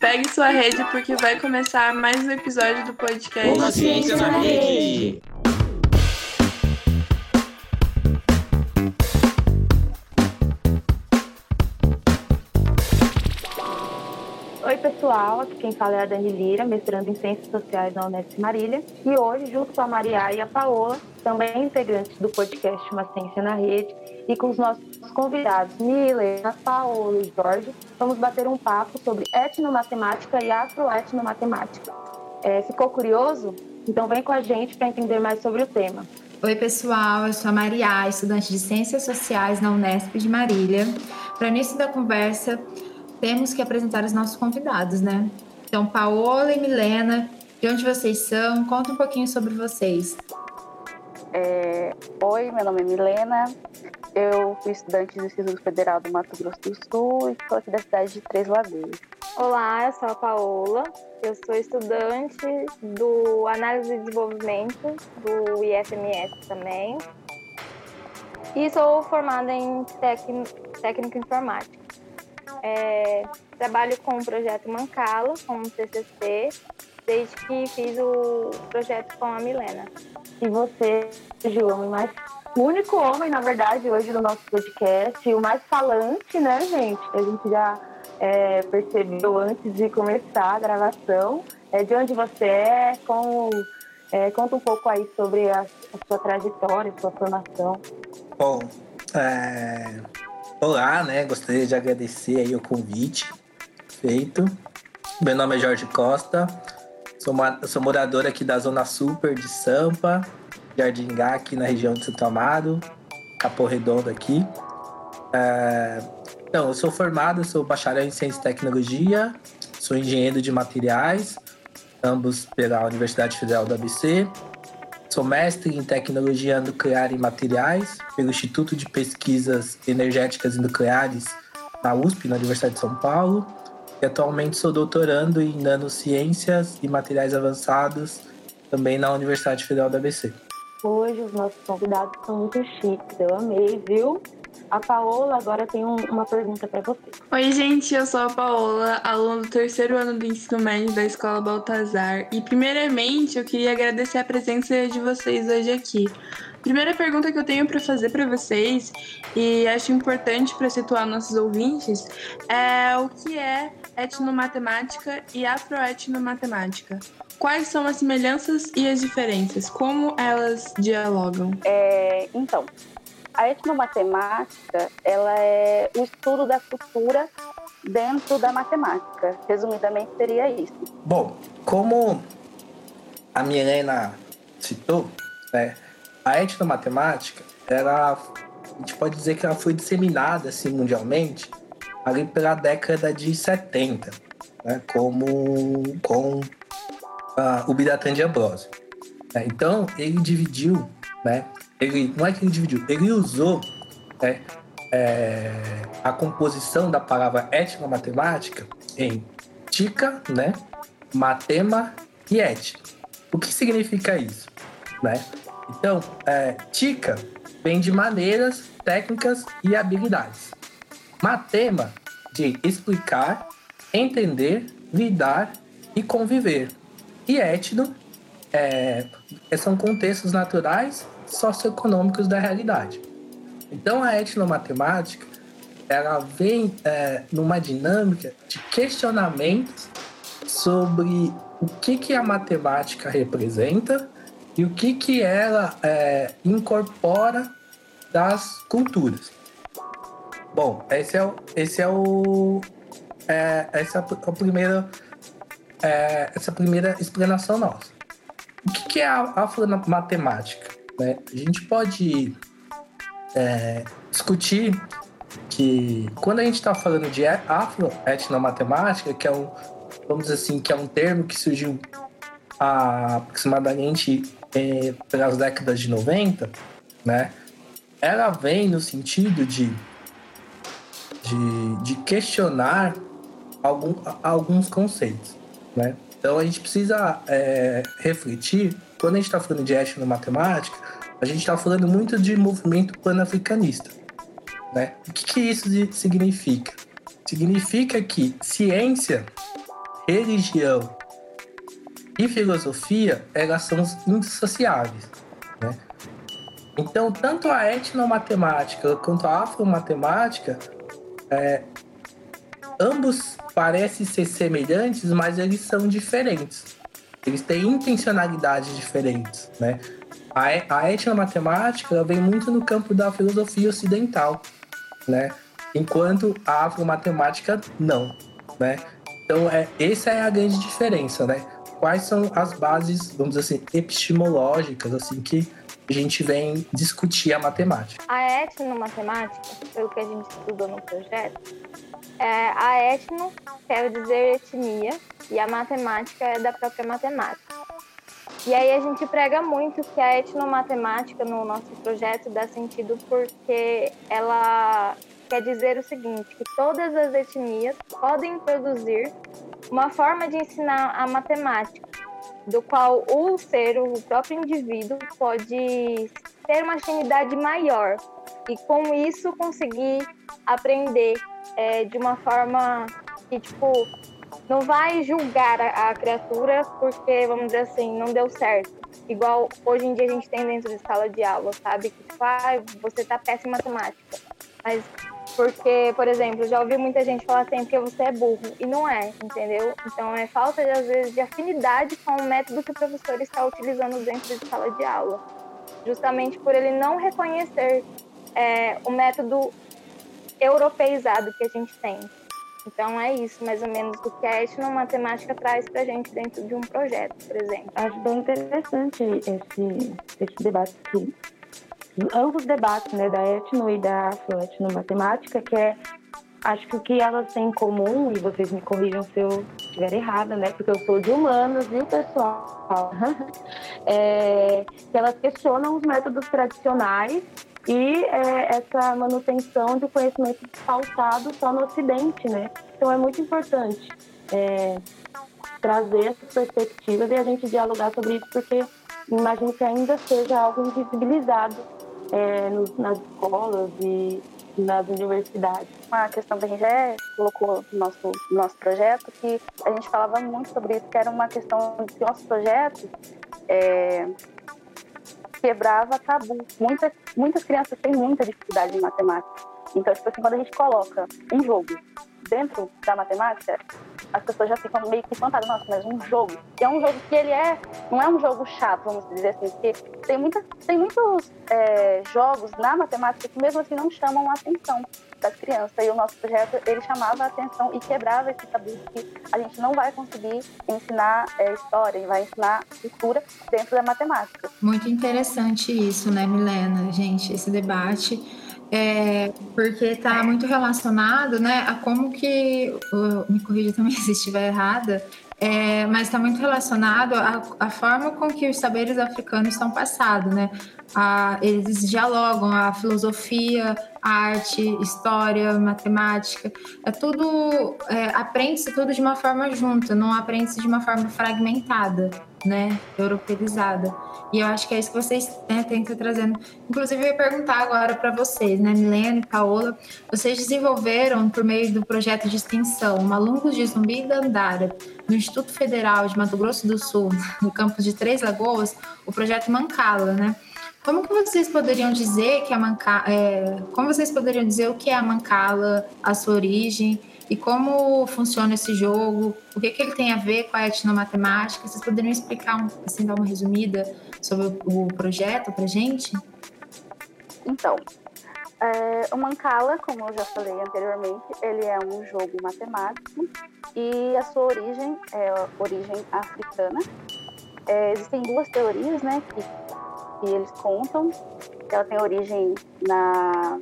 Pegue sua rede porque vai começar mais um episódio do podcast Uma Ciência na Rede. Oi, pessoal. Aqui quem fala é a Dani Lira, mestrando em Ciências Sociais na Unesp Marília. E hoje, junto com a Maria e a Paola, também integrantes do podcast Uma Ciência na Rede, e com os nossos convidados, Mila, Paola e Jorge, vamos bater um papo sobre etnomatemática e afroetnomatemática. É, ficou curioso? Então vem com a gente para entender mais sobre o tema. Oi, pessoal. Eu sou a Maria, estudante de Ciências Sociais na Unesp de Marília. Para início da conversa, temos que apresentar os nossos convidados, né? Então, Paola e Milena, de onde vocês são? Conta um pouquinho sobre vocês. É, oi, meu nome é Milena, eu fui estudante do Instituto Federal do Mato Grosso do Sul e sou aqui da cidade de Três Lagoas. Olá, eu sou a Paola, eu sou estudante do Análise e Desenvolvimento do IFMS também e sou formada em técnico informática. É, trabalho com o projeto Mancala, como TCC, desde que fiz o projeto com a Milena. E você, João, mais o único homem, na verdade, hoje no nosso podcast, o mais falante, né, gente? A gente já é, percebeu antes de começar a gravação. É, de onde você é, é, conta um pouco aí sobre a, a sua trajetória, sua formação. Bom, é, olá, né? Gostaria de agradecer aí o convite feito. Meu nome é Jorge Costa, sou, sou morador aqui da Zona Super de Sampa, Jardim Gá, aqui na região de Santo Amaro, Capô Redondo aqui. É, então, eu sou formado, sou bacharel em Ciência e Tecnologia, sou engenheiro de materiais, ambos pela Universidade Federal do ABC. Sou mestre em Tecnologia Nuclear e Materiais pelo Instituto de Pesquisas Energéticas e Nucleares na USP, na Universidade de São Paulo. E atualmente sou doutorando em Nanociências e Materiais Avançados também na Universidade Federal do ABC. Hoje os nossos convidados são muito chiques, eu amei, viu? A Paola agora tem um, uma pergunta para você. Oi, gente, eu sou a Paola, aluna do terceiro ano do ensino médio da Escola Baltazar. E, primeiramente, eu queria agradecer a presença de vocês hoje aqui. Primeira pergunta que eu tenho para fazer para vocês, e acho importante para situar nossos ouvintes, é o que é etnomatemática e afroetnomatemática? Quais são as semelhanças e as diferenças? Como elas dialogam? É, então, a etnomatemática ela é o estudo da cultura dentro da matemática. Resumidamente, seria isso. Bom, como a Milena citou, né, a etnomatemática, ela, a gente pode dizer que ela foi disseminada assim, mundialmente ali pela década de 70, né, como com uh, o Biratan de Ambrosio. Né? Então, ele dividiu, né? Ele, não é que ele dividiu, ele usou né, é, a composição da palavra etnomatemática em tica, né? Matema e et. O que significa isso? Né? Então, é, tica vem de maneiras, técnicas e habilidades. Matema de explicar, entender, lidar e conviver. E etno é, são contextos naturais socioeconômicos da realidade. Então a etnomatemática ela vem é, numa dinâmica de questionamentos sobre o que, que a matemática representa e o que, que ela é, incorpora das culturas. Bom, esse é o, esse é o, é, essa é a primeira é, essa primeira explanação nossa. O que, que é a afromatemática? Né? A gente pode é, discutir que quando a gente está falando de afroetnomatemática, que é um, vamos dizer assim, que é um termo que surgiu aproximadamente pelas décadas de 90, né? Ela vem no sentido de, de, de questionar algum, alguns conceitos. Né? Então a gente precisa é, refletir quando a gente está falando de etnomatemática, a gente está falando muito de movimento pan-africanista. Né? O que, que isso significa? Significa que ciência, religião e filosofia, elas são indissociáveis. Né? Então, tanto a etnomatemática quanto a afromatemática, é, ambos parecem ser semelhantes, mas eles são diferentes. Eles têm intencionalidades diferentes, né? A, a etnomatemática vem muito no campo da filosofia ocidental, né? Enquanto a afromatemática não, né? Então, é, essa é a grande diferença, né? Quais são as bases, vamos dizer assim, epistemológicas, assim, que a gente vem discutir a matemática. A etnomatemática, pelo que a gente estudou no projeto, é, a etno quer dizer etnia e a matemática é da própria matemática. E aí a gente prega muito que a etnomatemática no nosso projeto dá sentido porque ela quer dizer o seguinte, que todas as etnias podem produzir uma forma de ensinar a matemática, do qual o ser, o próprio indivíduo, pode ter uma afinidade maior e com isso conseguir aprender é, de uma forma que, tipo, não vai julgar a, a, criatura porque, vamos dizer assim, não deu certo. Igual hoje em dia a gente tem dentro de sala de aula, sabe? Que, tipo, ah, você tá péssima em matemática. Mas porque, por exemplo, já ouvi muita gente falar assim, porque você é burro. E não é, entendeu? Então é falta, de, às vezes, de afinidade com o método que o professor está utilizando dentro de sala de aula. Justamente por ele não reconhecer é, o método europeizado que a gente tem. Então é isso, mais ou menos, o que a etnomatemática traz para a gente dentro de um projeto, por exemplo. Acho bem interessante esse, esse debate aqui ambos debates, né, da etno e da afroetnomatemática, que é, acho que o que elas têm em comum, e vocês me corrijam se eu estiver errada, né, porque eu sou de humanos, viu, pessoal? é, que elas questionam os métodos tradicionais e é, essa manutenção de conhecimento pautado só no Ocidente, né? Então é muito importante é, trazer essas perspectivas e a gente dialogar sobre isso, porque imagino que ainda seja algo invisibilizado é, nos, nas escolas e nas universidades. Uma questão que a gente já colocou no nosso, no nosso projeto, que a gente falava muito sobre isso, que era uma questão de que nosso projeto é, quebrava tabu. Muitas, muitas crianças têm muita dificuldade em matemática. Então, tipo assim, quando a gente coloca um jogo dentro da matemática, as pessoas já ficam meio que espantadas, nossa, mas um jogo. E é um jogo que ele é, não é um jogo chato, vamos dizer assim, porque tem, muita, tem muitos é, jogos na matemática que mesmo assim não chamam a atenção das crianças. E o nosso projeto, ele chamava a atenção e quebrava esse tabu que a gente não vai conseguir ensinar é, história, e vai ensinar cultura dentro da matemática. Muito interessante isso, né, Milena? Gente, esse debate é, porque está muito relacionado né, a como que, me corrija também se estiver errada, é, mas está muito relacionado à, à, forma com que os saberes africanos são passados, né? A, eles dialogam a filosofia, arte, história, matemática, é tudo é, aprende-se tudo de uma forma junta, não aprende-se de uma forma fragmentada, né? Europeizada. E eu acho que é isso que vocês né, têm que trazendo. Inclusive, eu ia perguntar agora para vocês, né, Milena e Paola, vocês desenvolveram, por meio do projeto de extensão Malungos de Zumbi e Dandara, no Instituto Federal de Mato Grosso do Sul, no campus de Três Lagoas, o projeto Mancala, né? Como que vocês poderiam dizer que a Mancala, é, como vocês poderiam dizer o que é a Mancala, a sua origem e como funciona esse jogo, o que, que ele tem a ver com a etnomatemática? Vocês poderiam explicar, assim, dar uma resumida sobre o projeto para gente? Então, é, o Mancala, como eu já falei anteriormente, ele é um jogo matemático e a sua origem é origem africana. É, existem duas teorias, né, que, que eles contam. Ela tem origem na,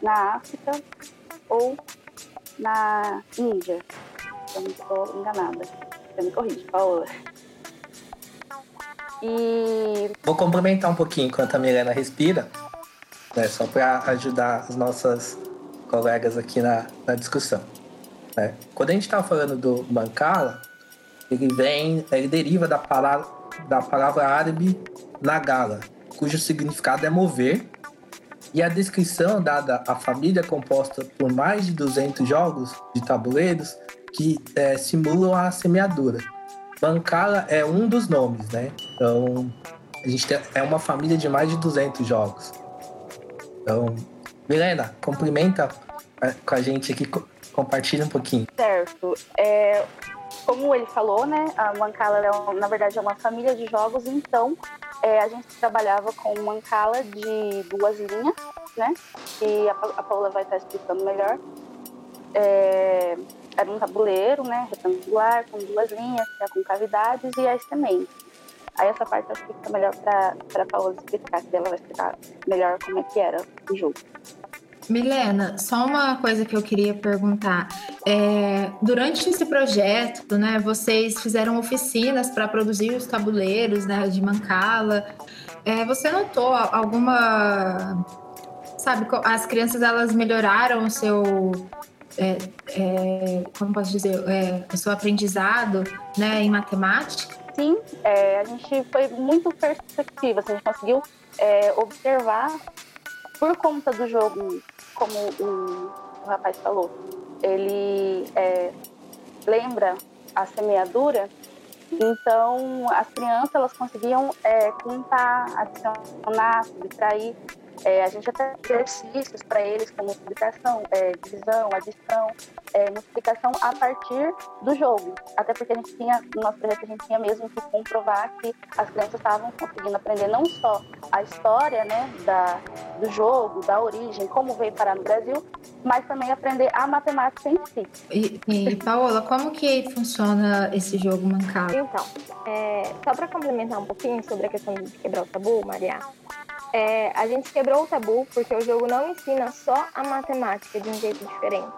na África ou na Índia. Eu não estou enganada. Você me corrige, Paola. E. Vou complementar um pouquinho enquanto a Milena respira, né, só para ajudar as nossas colegas aqui na, na discussão. Né? Quando a gente está falando do Mancala, ele vem, ele deriva da da palavra árabe nagala, cujo significado é mover, e a descrição dada à família é composta por mais de 200 jogos de tabuleiros que é, simulam a semeadura. Mancala é um dos nomes, né? Então, a gente tem, é uma família de mais de 200 jogos. Então, Milena, cumprimenta com a gente aqui, compartilha um pouquinho. Certo. É, como ele falou, né, a Mancala, é, na verdade, é uma família de jogos, então é, a gente trabalhava com Mancala de duas linhas, né, e a, a Paula vai estar explicando melhor. É, era um tabuleiro, né, retangular, com duas linhas, com cavidades e as sementes. Aí essa parte acho que fica melhor para a Paula explicar, que ela vai explicar melhor como é que era o jogo. Milena, só uma coisa que eu queria perguntar. É, durante esse projeto, né, vocês fizeram oficinas para produzir os tabuleiros né, de Mancala. É, você notou alguma. Sabe, as crianças elas melhoraram o seu. É, é como posso dizer? É, o seu aprendizado né, em matemática? Sim, é, a gente foi muito perspectiva, assim, a gente conseguiu observar por conta do jogo como o, o rapaz falou, ele é, lembra a semeadura, então as crianças elas conseguiam é, contar, adicionar, subtrair é, a gente até exercícios para eles, como multiplicação, é, divisão, adição, é, multiplicação a partir do jogo. Até porque a gente tinha, no nosso projeto, a gente tinha mesmo que comprovar que as crianças estavam conseguindo aprender não só a história né, da, do jogo, da origem, como veio parar no Brasil, mas também aprender a matemática em si. E, e Paola, como que funciona esse jogo mancado? Então, é, só para complementar um pouquinho sobre a questão de quebrar o tabu, Maria, é, a gente quebrou o tabu porque o jogo não ensina só a matemática de um jeito diferente.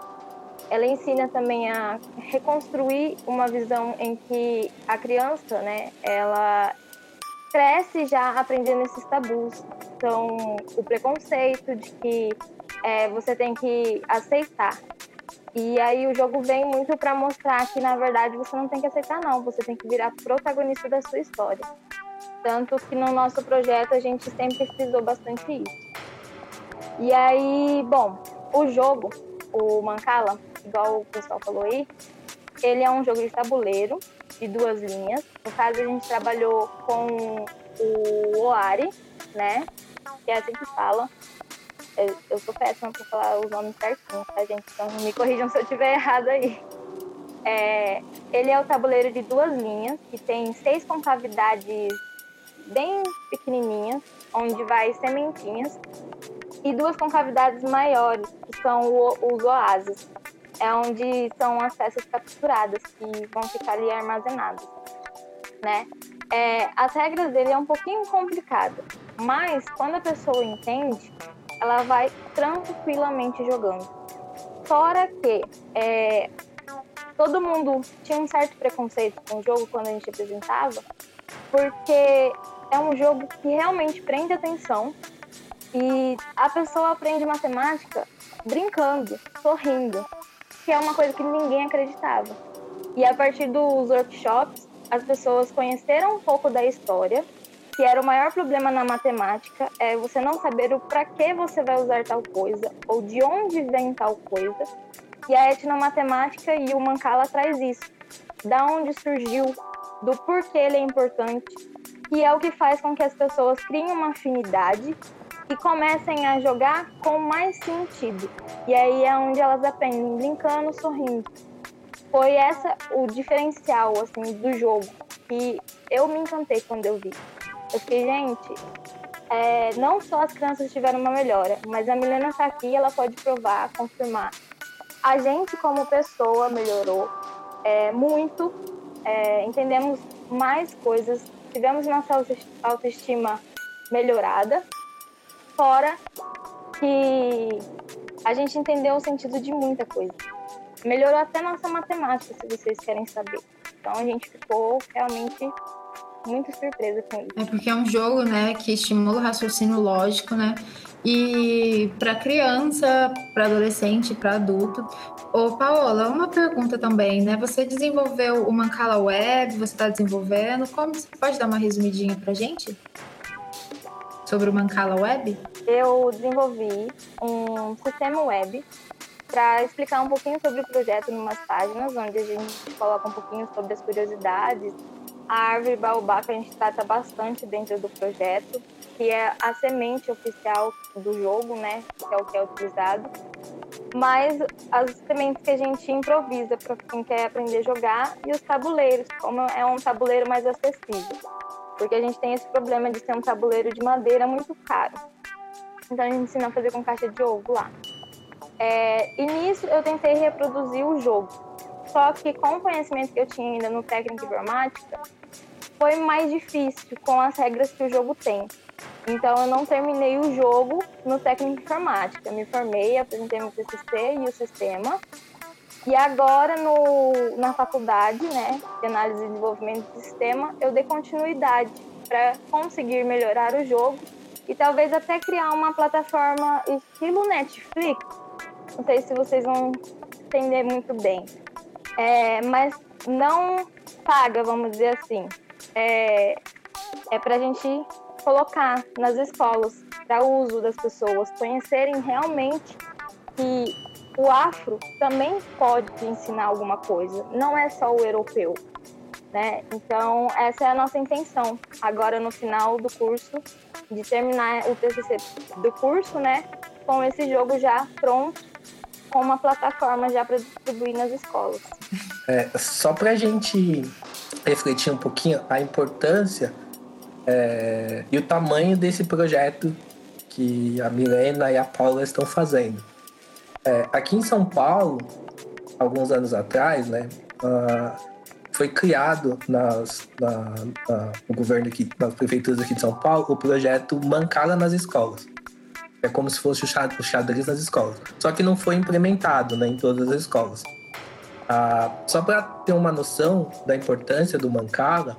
Ela ensina também a reconstruir uma visão em que a criança, né, ela cresce já aprendendo esses tabus. Então, o preconceito de que é, você tem que aceitar. E aí o jogo vem muito para mostrar que na verdade você não tem que aceitar não, você tem que virar protagonista da sua história. Tanto que no nosso projeto a gente sempre frisou bastante isso. E aí, bom, o jogo, o Mancala, igual o pessoal falou aí, ele é um jogo de tabuleiro de duas linhas. No caso, a gente trabalhou com o Oari, né? Que é assim que fala. Eu sou péssima para falar os nomes certinhos, tá, gente? Então me corrijam se eu estiver errado aí. É, ele é o tabuleiro de duas linhas, que tem seis concavidades bem pequenininhas, onde vai sementinhas, e duas concavidades maiores, que são os oásis, é onde são as peças capturadas, que vão ficar ali armazenadas, né? É, as regras dele é um pouquinho complicada, mas quando a pessoa entende, ela vai tranquilamente jogando. Fora que é, todo mundo tinha um certo preconceito com o jogo quando a gente apresentava, porque é um jogo que realmente prende atenção e a pessoa aprende matemática brincando, sorrindo, que é uma coisa que ninguém acreditava. E a partir dos workshops, as pessoas conheceram um pouco da história, que era o maior problema na matemática, é você não saber o para que você vai usar tal coisa ou de onde vem tal coisa. E a etnomatemática e o Mancala traz isso. Da onde surgiu, do porquê ele é importante, que é o que faz com que as pessoas criem uma afinidade e comecem a jogar com mais sentido. E aí é onde elas aprendem brincando, sorrindo. Foi essa o diferencial assim do jogo que eu me encantei quando eu vi. Eu fiquei, gente, é, não só as crianças tiveram uma melhora, mas a Milena está aqui, ela pode provar, confirmar. A gente como pessoa melhorou é, muito, é, entendemos mais coisas tivemos nossa autoestima melhorada, fora que a gente entendeu o sentido de muita coisa. Melhorou até nossa matemática, se vocês querem saber. Então a gente ficou realmente muito surpresa com isso. É porque é um jogo, né, que estimula o raciocínio lógico, né? e para criança, para adolescente, para adulto. Ô, Paola, uma pergunta também, né? Você desenvolveu o Mancala Web, você está desenvolvendo. Como você pode dar uma resumidinha para gente sobre o Mancala Web? Eu desenvolvi um sistema web para explicar um pouquinho sobre o projeto em umas páginas, onde a gente coloca um pouquinho sobre as curiosidades. A árvore baobá que a gente trata bastante dentro do projeto, que é a semente oficial do jogo, né? Que é o que é utilizado. Mas as sementes que a gente improvisa para quem quer aprender a jogar e os tabuleiros, como é um tabuleiro mais acessível. Porque a gente tem esse problema de ser um tabuleiro de madeira muito caro. Então a gente ensina a fazer com caixa de ovo lá. É, e nisso eu tentei reproduzir o jogo. Só que com o conhecimento que eu tinha ainda no técnico informática, foi mais difícil com as regras que o jogo tem. Então eu não terminei o jogo no técnico informática. Eu me formei, apresentei meu TCC e o sistema. E agora no, na faculdade, né, de análise e desenvolvimento de sistema, eu dei continuidade para conseguir melhorar o jogo e talvez até criar uma plataforma estilo Netflix, não sei se vocês vão entender muito bem. É, mas não paga, vamos dizer assim. É, é para a gente colocar nas escolas, para uso das pessoas, conhecerem realmente que o afro também pode ensinar alguma coisa, não é só o europeu. Né? Então, essa é a nossa intenção. Agora, no final do curso, de terminar o TCC do curso, né? Com esse jogo já pronto com uma plataforma já para distribuir nas escolas. É, só para a gente refletir um pouquinho a importância é, e o tamanho desse projeto que a Milena e a Paula estão fazendo. É, aqui em São Paulo, alguns anos atrás, né, uh, foi criado nas, na, na, no governo aqui, nas prefeituras aqui de São Paulo, o projeto Mancala nas Escolas. É como se fosse o xadrez nas escolas. Só que não foi implementado né, em todas as escolas. Ah, só para ter uma noção da importância do Mancala,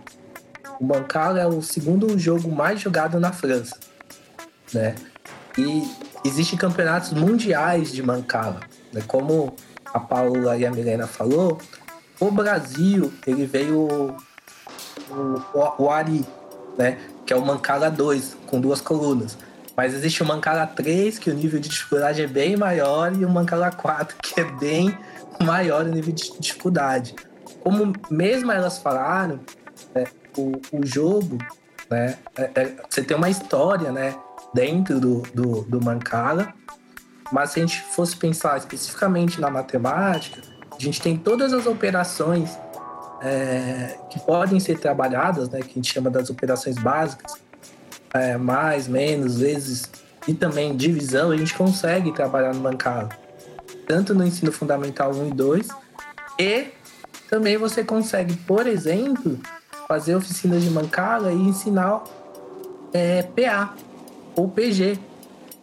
o Mancala é o segundo jogo mais jogado na França. Né? E existem campeonatos mundiais de Mancala. Né? Como a Paula e a Milena falou, o Brasil ele veio o, o, o Ari, né? que é o Mancala 2, com duas colunas. Mas existe o Mancala 3, que o nível de dificuldade é bem maior, e o Mancala 4, que é bem maior nível de dificuldade. Como mesmo elas falaram, é, o, o jogo, né, é, é, você tem uma história, né, dentro do, do, do Mancala, mas se a gente fosse pensar especificamente na matemática, a gente tem todas as operações é, que podem ser trabalhadas, né, que a gente chama das operações básicas, é, mais, menos, vezes, e também divisão, a gente consegue trabalhar no Mancala. Tanto no ensino fundamental 1 e 2, e também você consegue, por exemplo, fazer oficinas de Mancala e ensinar é, PA ou PG,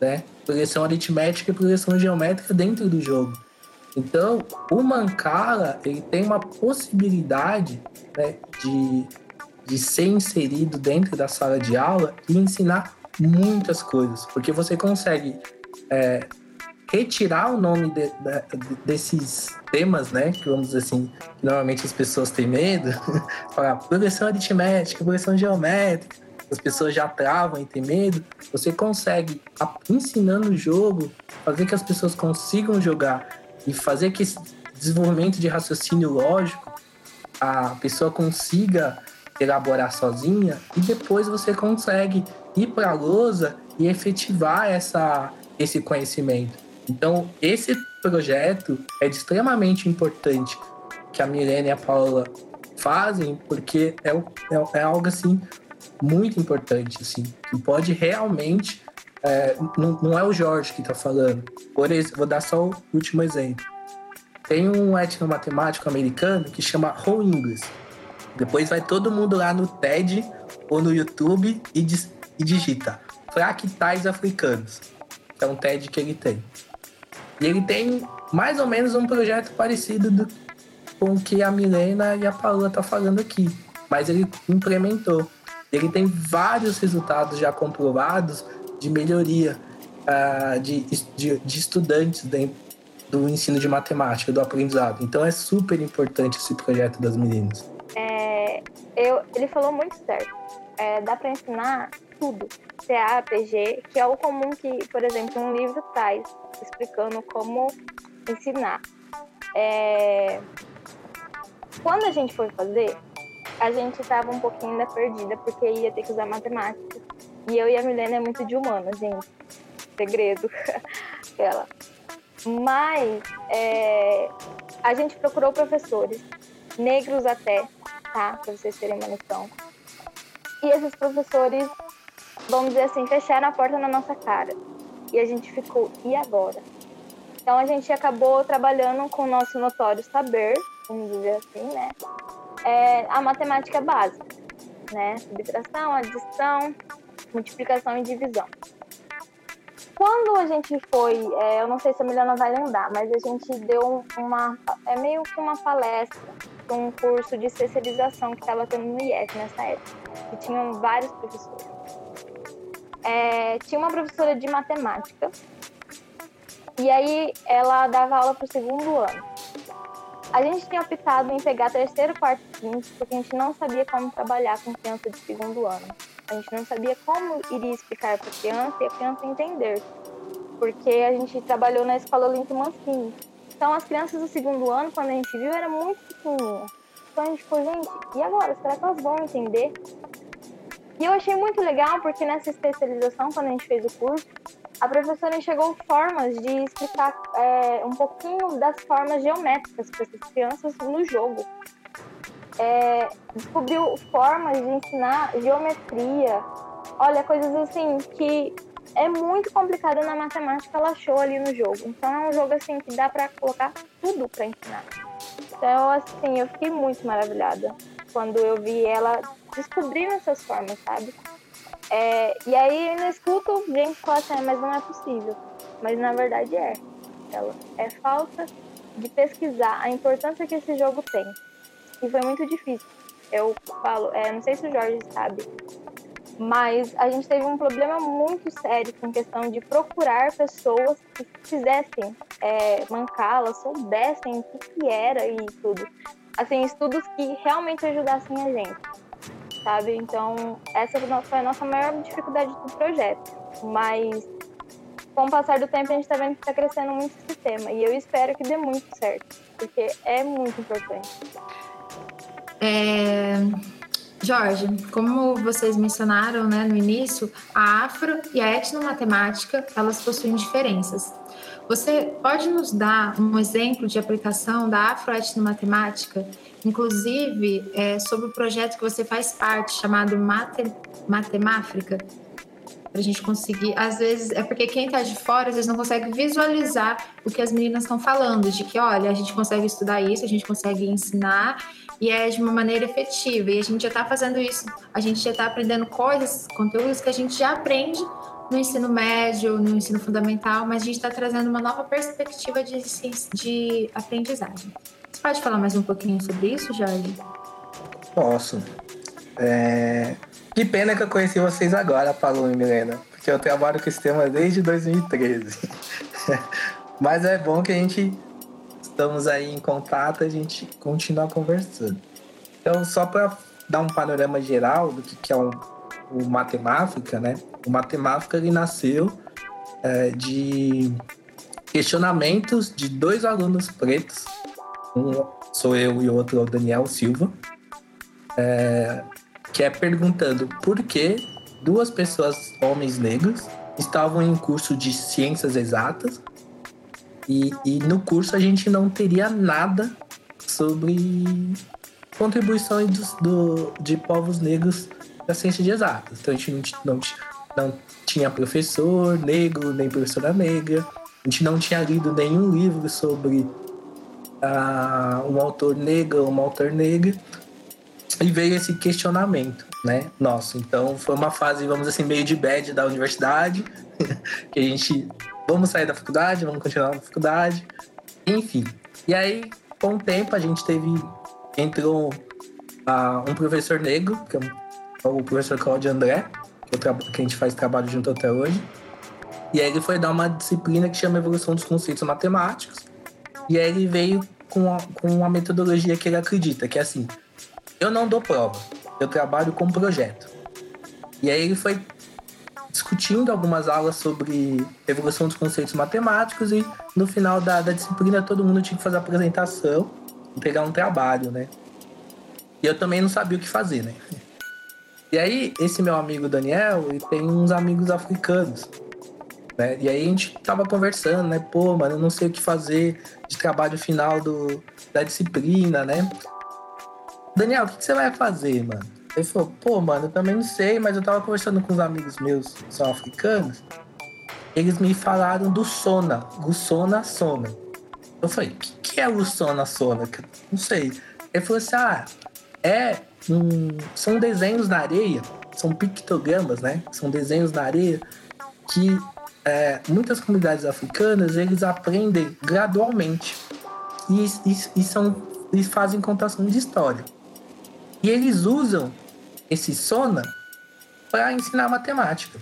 né? Progressão aritmética e progressão geométrica dentro do jogo. Então, o Mancala ele tem uma possibilidade né, de de ser inserido dentro da sala de aula e ensinar muitas coisas, porque você consegue é, retirar o nome de, de, desses temas, né? Que vamos dizer assim, que normalmente as pessoas têm medo, falar progressão aritmética, progressão geométrica, as pessoas já travam e têm medo. Você consegue, ensinando o jogo, fazer que as pessoas consigam jogar e fazer que esse desenvolvimento de raciocínio lógico a pessoa consiga elaborar sozinha e depois você consegue ir para a lousa e efetivar essa, esse conhecimento. Então, esse projeto é extremamente importante que a Milena e a Paula fazem, porque é, é, é algo assim muito importante, assim, que pode realmente. É, não, não é o Jorge que está falando. Por exemplo, vou dar só o último exemplo. Tem um etnomatemático americano que chama Ron Ingles depois vai todo mundo lá no TED ou no YouTube e, e digita fractais africanos, é um TED que ele tem. E ele tem mais ou menos um projeto parecido do, com o que a Milena e a Paula tá falando aqui, mas ele implementou. Ele tem vários resultados já comprovados de melhoria uh, de, de, de estudantes dentro do ensino de matemática, do aprendizado. Então é super importante esse projeto das meninas. É, eu, ele falou muito certo. É, dá para ensinar tudo, CA, PG, que é o comum que, por exemplo, um livro traz explicando como ensinar. É, quando a gente foi fazer, a gente estava um pouquinho ainda perdida, porque ia ter que usar matemática. E eu e a Milena é muito de humana, gente. Segredo. Ela. Mas é, a gente procurou professores, negros até, tá? Pra vocês terem uma noção. E esses professores, vamos dizer assim, fecharam a porta na nossa cara. E a gente ficou, e agora? Então a gente acabou trabalhando com o nosso notório saber, vamos dizer assim, né? É a matemática básica, né? Subtração, adição, multiplicação e divisão. Quando a gente foi, é, eu não sei se a Milena vai lembrar, mas a gente deu uma, é meio que uma palestra, um curso de especialização que estava tendo no IF nessa época, que tinham vários professores. É, tinha uma professora de matemática, e aí ela dava aula para o segundo ano. A gente tinha optado em pegar terceiro, quarto e quinto, porque a gente não sabia como trabalhar com criança de segundo ano. A gente não sabia como iria explicar para a criança e a criança entender, porque a gente trabalhou na escola Olimpo Mancini. Então, as crianças do segundo ano, quando a gente viu, era muito pequenininha. Então, a gente ficou, gente, e agora? Será que elas vão entender? E eu achei muito legal, porque nessa especialização, quando a gente fez o curso, a professora enxergou formas de explicar é, um pouquinho das formas geométricas para essas crianças no jogo é, descobriu formas de ensinar geometria. Olha, coisas assim que é muito complicado na matemática, ela achou ali no jogo. Então é um jogo assim que dá para colocar tudo para ensinar. Então, assim, eu fiquei muito maravilhada quando eu vi ela descobrindo essas formas, sabe? É, e aí eu ainda escuto gente falar assim, ah, mas não é possível. Mas na verdade é. Ela é falta de pesquisar a importância que esse jogo tem. E foi muito difícil. Eu falo, é, não sei se o Jorge sabe, mas a gente teve um problema muito sério com questão de procurar pessoas que fizessem é, mancala, soubessem o que, que era e tudo. Assim, estudos que realmente ajudassem a gente, sabe? Então, essa foi a nossa maior dificuldade do projeto. Mas, com o passar do tempo, a gente está vendo que está crescendo muito esse tema. E eu espero que dê muito certo, porque é muito importante. É... Jorge, como vocês mencionaram né, no início, a afro e a etnomatemática, elas possuem diferenças. Você pode nos dar um exemplo de aplicação da afroetnomatemática, inclusive é, sobre o projeto que você faz parte, chamado Mate, Matemáfrica? Para a gente conseguir. Às vezes, é porque quem está de fora, às vezes não consegue visualizar o que as meninas estão falando, de que, olha, a gente consegue estudar isso, a gente consegue ensinar e é de uma maneira efetiva. E a gente já está fazendo isso, a gente já está aprendendo coisas, conteúdos que a gente já aprende no ensino médio, no ensino fundamental, mas a gente está trazendo uma nova perspectiva de, de aprendizagem. Você pode falar mais um pouquinho sobre isso, Jorge? Posso. É... Que pena que eu conheci vocês agora, Paulo e Milena, porque eu trabalho com esse tema desde 2013. mas é bom que a gente estamos aí em contato, a gente continua conversando. Então, só para dar um panorama geral do que, é o, o Matemática, né? O Matemática ele nasceu é, de questionamentos de dois alunos pretos, um sou eu e o outro é o Daniel Silva, é, que é perguntando por que duas pessoas, homens negros, estavam em curso de ciências exatas. E, e no curso a gente não teria nada sobre contribuições do, de povos negros da ciência de exatas. Então a gente não, não, não tinha professor negro, nem professora negra. A gente não tinha lido nenhum livro sobre uh, um autor negro ou uma autor negra. E veio esse questionamento, né? Nosso. Então foi uma fase, vamos assim, meio de bad da universidade, que a gente vamos sair da faculdade, vamos continuar na faculdade, enfim. E aí, com o tempo, a gente teve. Entrou uh, um professor negro, que é o professor Claudio André, que, que, a gente faz trabalho junto até hoje. E aí ele foi dar uma disciplina que chama Evolução dos Conceitos Matemáticos. E aí ele veio com, com uma metodologia que ele acredita, que é assim, eu não dou prova, eu trabalho com projeto. E aí ele foi discutindo algumas aulas sobre evolução dos conceitos matemáticos e no final da, da disciplina todo mundo tinha que fazer a apresentação e pegar um trabalho, né? E eu também não sabia o que fazer, né? E aí, esse meu amigo Daniel, ele tem uns amigos africanos. Né? E aí a gente tava conversando, né? Pô, mano, eu não sei o que fazer de trabalho final do, da disciplina, né? Daniel, o que, que você vai fazer, mano? Ele falou, pô, mano, eu também não sei, mas eu tava conversando com uns amigos meus que são africanos. Eles me falaram do Sona, Gussona Sona. Eu falei, o que, que é Gussona Sona? Não sei. Ele falou assim, ah, é um, são desenhos na areia, são pictogramas, né? São desenhos na areia que é, muitas comunidades africanas eles aprendem gradualmente e, e, e, são, e fazem contação de história. E eles usam esse sona para ensinar matemática.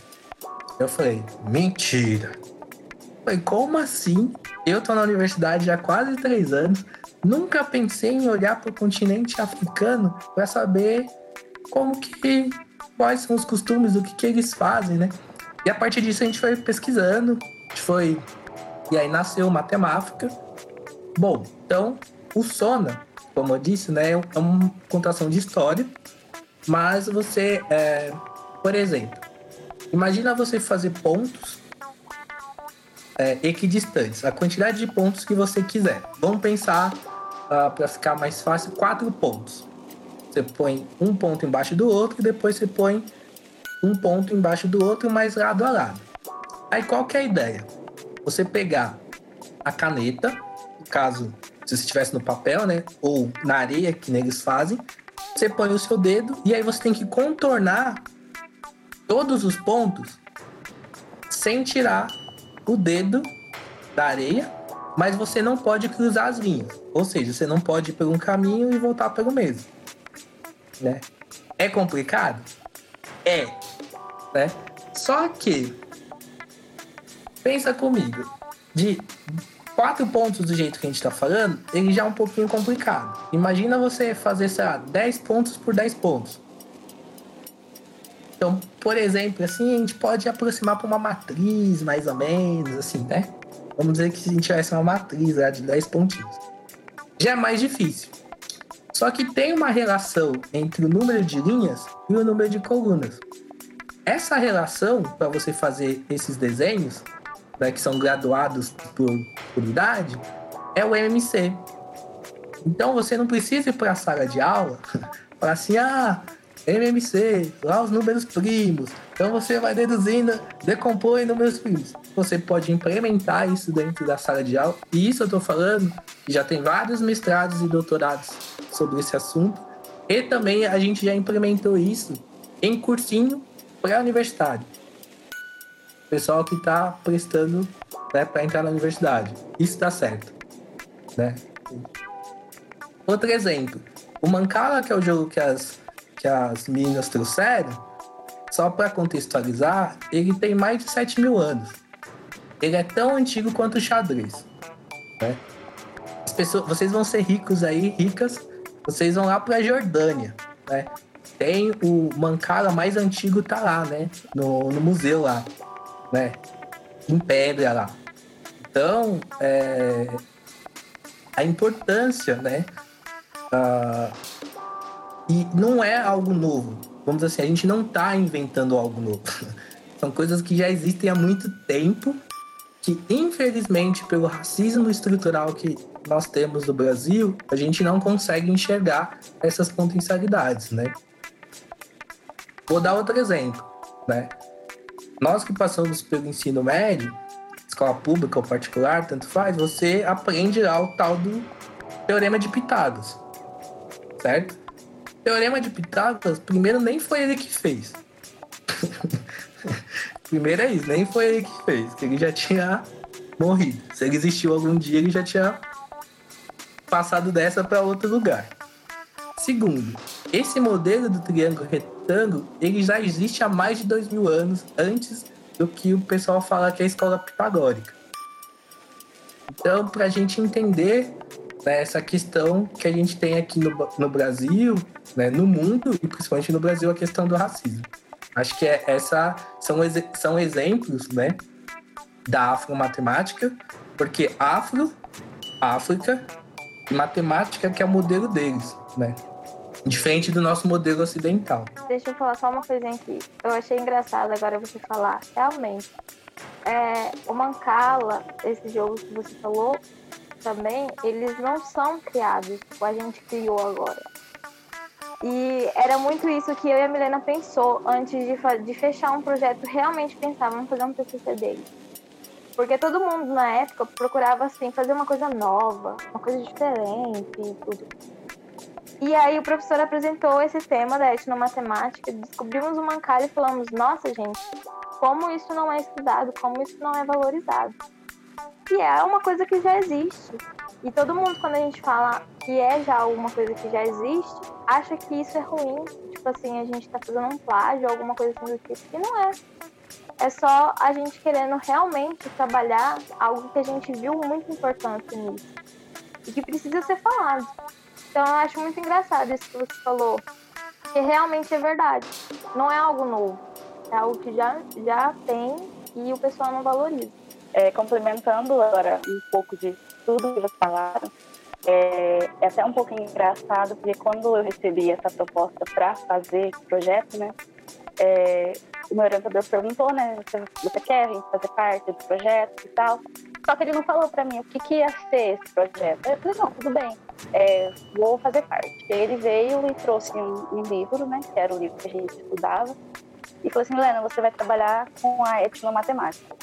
Eu falei, mentira. Eu falei, como assim? Eu tô na universidade há quase três anos, nunca pensei em olhar para o continente africano para saber como que quais são os costumes, o que, que eles fazem, né? E a partir disso a gente foi pesquisando, a gente foi e aí nasceu Matemática. Bom, então o Sona, como eu disse, né, é uma contação de história, mas você, é, por exemplo, imagina você fazer pontos é, equidistantes, a quantidade de pontos que você quiser. Vamos pensar, para ficar mais fácil, quatro pontos. Você põe um ponto embaixo do outro e depois você põe um ponto embaixo do outro, mas lado a lado. Aí qual que é a ideia? Você pegar a caneta, no caso, se você estivesse no papel, né? Ou na areia, que neles fazem, você põe o seu dedo e aí você tem que contornar todos os pontos sem tirar o dedo da areia, mas você não pode cruzar as linhas. Ou seja, você não pode ir por um caminho e voltar pelo mesmo. Né? É complicado? É, né? Só que pensa comigo, de quatro pontos do jeito que a gente tá falando, ele já é um pouquinho complicado. Imagina você fazer, sei lá, 10 pontos por 10 pontos. Então, por exemplo, assim, a gente pode aproximar para uma matriz, mais ou menos, assim, né? Vamos dizer que a gente tivesse uma matriz lá de 10 pontinhos. Já é mais difícil. Só que tem uma relação entre o número de linhas e o número de colunas. Essa relação, para você fazer esses desenhos, né, que são graduados por, por idade, é o MMC. Então você não precisa ir para a sala de aula para assim, ah, MMC, lá os números primos. Então você vai deduzindo, decompõe números primos. Você pode implementar isso dentro da sala de aula. E isso eu estou falando, já tem vários mestrados e doutorados sobre esse assunto. E também a gente já implementou isso em cursinho pré-universitário. Pessoal que está prestando né, para entrar na universidade. Isso está certo. Né? Outro exemplo. O Mancala, que é o jogo que as, que as meninas trouxeram, só para contextualizar, ele tem mais de 7 mil anos. Ele é tão antigo quanto o xadrez. Né? As pessoas, vocês vão ser ricos aí, ricas, vocês vão lá para a Jordânia. Né? Tem o Mancala mais antigo, tá lá, né? No, no museu lá, né? Em pedra lá. Então, é, a importância, né? Uh, e não é algo novo. Vamos dizer assim, a gente não está inventando algo novo. São coisas que já existem há muito tempo, que infelizmente, pelo racismo estrutural que nós temos no Brasil, a gente não consegue enxergar essas potencialidades, né? Vou dar outro exemplo, né? Nós que passamos pelo ensino médio, escola pública ou particular, tanto faz, você aprende lá o tal do Teorema de Pitágoras, certo? Teorema de Pitágoras, primeiro nem foi ele que fez. primeiro é isso, nem foi ele que fez, que ele já tinha morrido. Se ele existiu algum dia, ele já tinha passado dessa para outro lugar. Segundo, esse modelo do triângulo retângulo, ele já existe há mais de dois mil anos, antes do que o pessoal fala que é a escola pitagórica. Então, para a gente entender né, essa questão que a gente tem aqui no, no Brasil, né, no mundo e principalmente no Brasil, a questão do racismo. Acho que é essa são, são exemplos né, da afromatemática, porque afro, África, e matemática que é o modelo deles, né? Diferente do nosso modelo ocidental. Deixa eu falar só uma coisinha aqui. Eu achei engraçado agora você falar. Realmente, é, o Mancala, esse jogo que você falou, também, eles não são criados, como a gente criou agora. E era muito isso que eu e a Milena pensou antes de, de fechar um projeto, realmente pensávamos em fazer um TCC dele. Porque todo mundo na época procurava assim fazer uma coisa nova, uma coisa diferente e tudo. E aí o professor apresentou esse tema da etnomatemática, descobrimos o Mancala e falamos, nossa gente, como isso não é estudado, como isso não é valorizado. E é uma coisa que já existe. E todo mundo, quando a gente fala que é já alguma coisa que já existe, acha que isso é ruim. Tipo assim, a gente tá fazendo um plágio, alguma coisa assim do tipo, e não é. É só a gente querendo realmente trabalhar algo que a gente viu muito importante nisso. E que precisa ser falado. Então eu acho muito engraçado isso que você falou. Que realmente é verdade. Não é algo novo. É algo que já, já tem e o pessoal não valoriza. É, complementando agora um pouco de tudo que vocês falaram, é, é, até um pouco engraçado, porque quando eu recebi essa proposta para fazer o projeto, né, é, o meu orientador perguntou, né, você, você quer fazer parte do projeto e tal. Só que ele não falou para mim o que, que ia ser esse projeto. Eu falei, não, tudo bem, é, vou fazer parte. Ele veio e trouxe um, um, livro, né, que era o livro que a gente estudava, e falou assim, Helena, você vai trabalhar com a etnomatemática.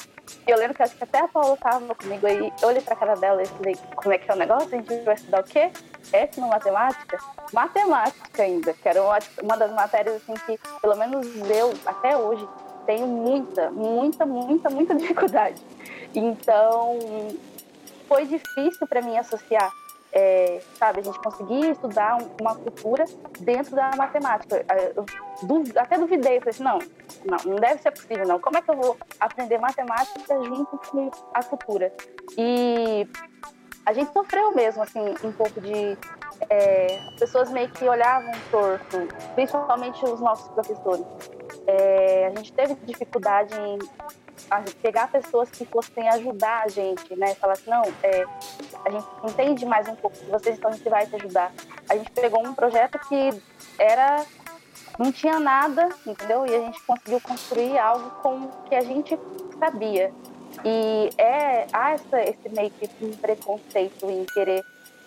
Eu lembro que acho que até a Paula estava comigo aí, eu olhei pra cara dela e falei, como é que é o negócio? A gente vai estudar o quê? Etnomatemática? Matemática ainda, que era uma, uma das matérias assim que, pelo menos eu, até hoje, tenho muita, muita, muita, muita dificuldade. Então, foi difícil para mim associar, é, sabe, a gente conseguir estudar uma cultura dentro da matemática. Eu até duvidei, falei assim, não, não, não deve ser possível, não. Como é que eu vou aprender matemática junto com a cultura? E a gente sofreu mesmo, assim, um pouco de... É, pessoas meio que olhavam torto, principalmente os nossos professores. É, a gente teve dificuldade em pegar pessoas que fossem ajudar a gente, né? Falar assim, não, é, a gente entende mais um pouco de vocês, então a gente vai te ajudar. A gente pegou um projeto que era não tinha nada, entendeu? E a gente conseguiu construir algo com que a gente sabia. E é, há essa, esse meio que um preconceito em querer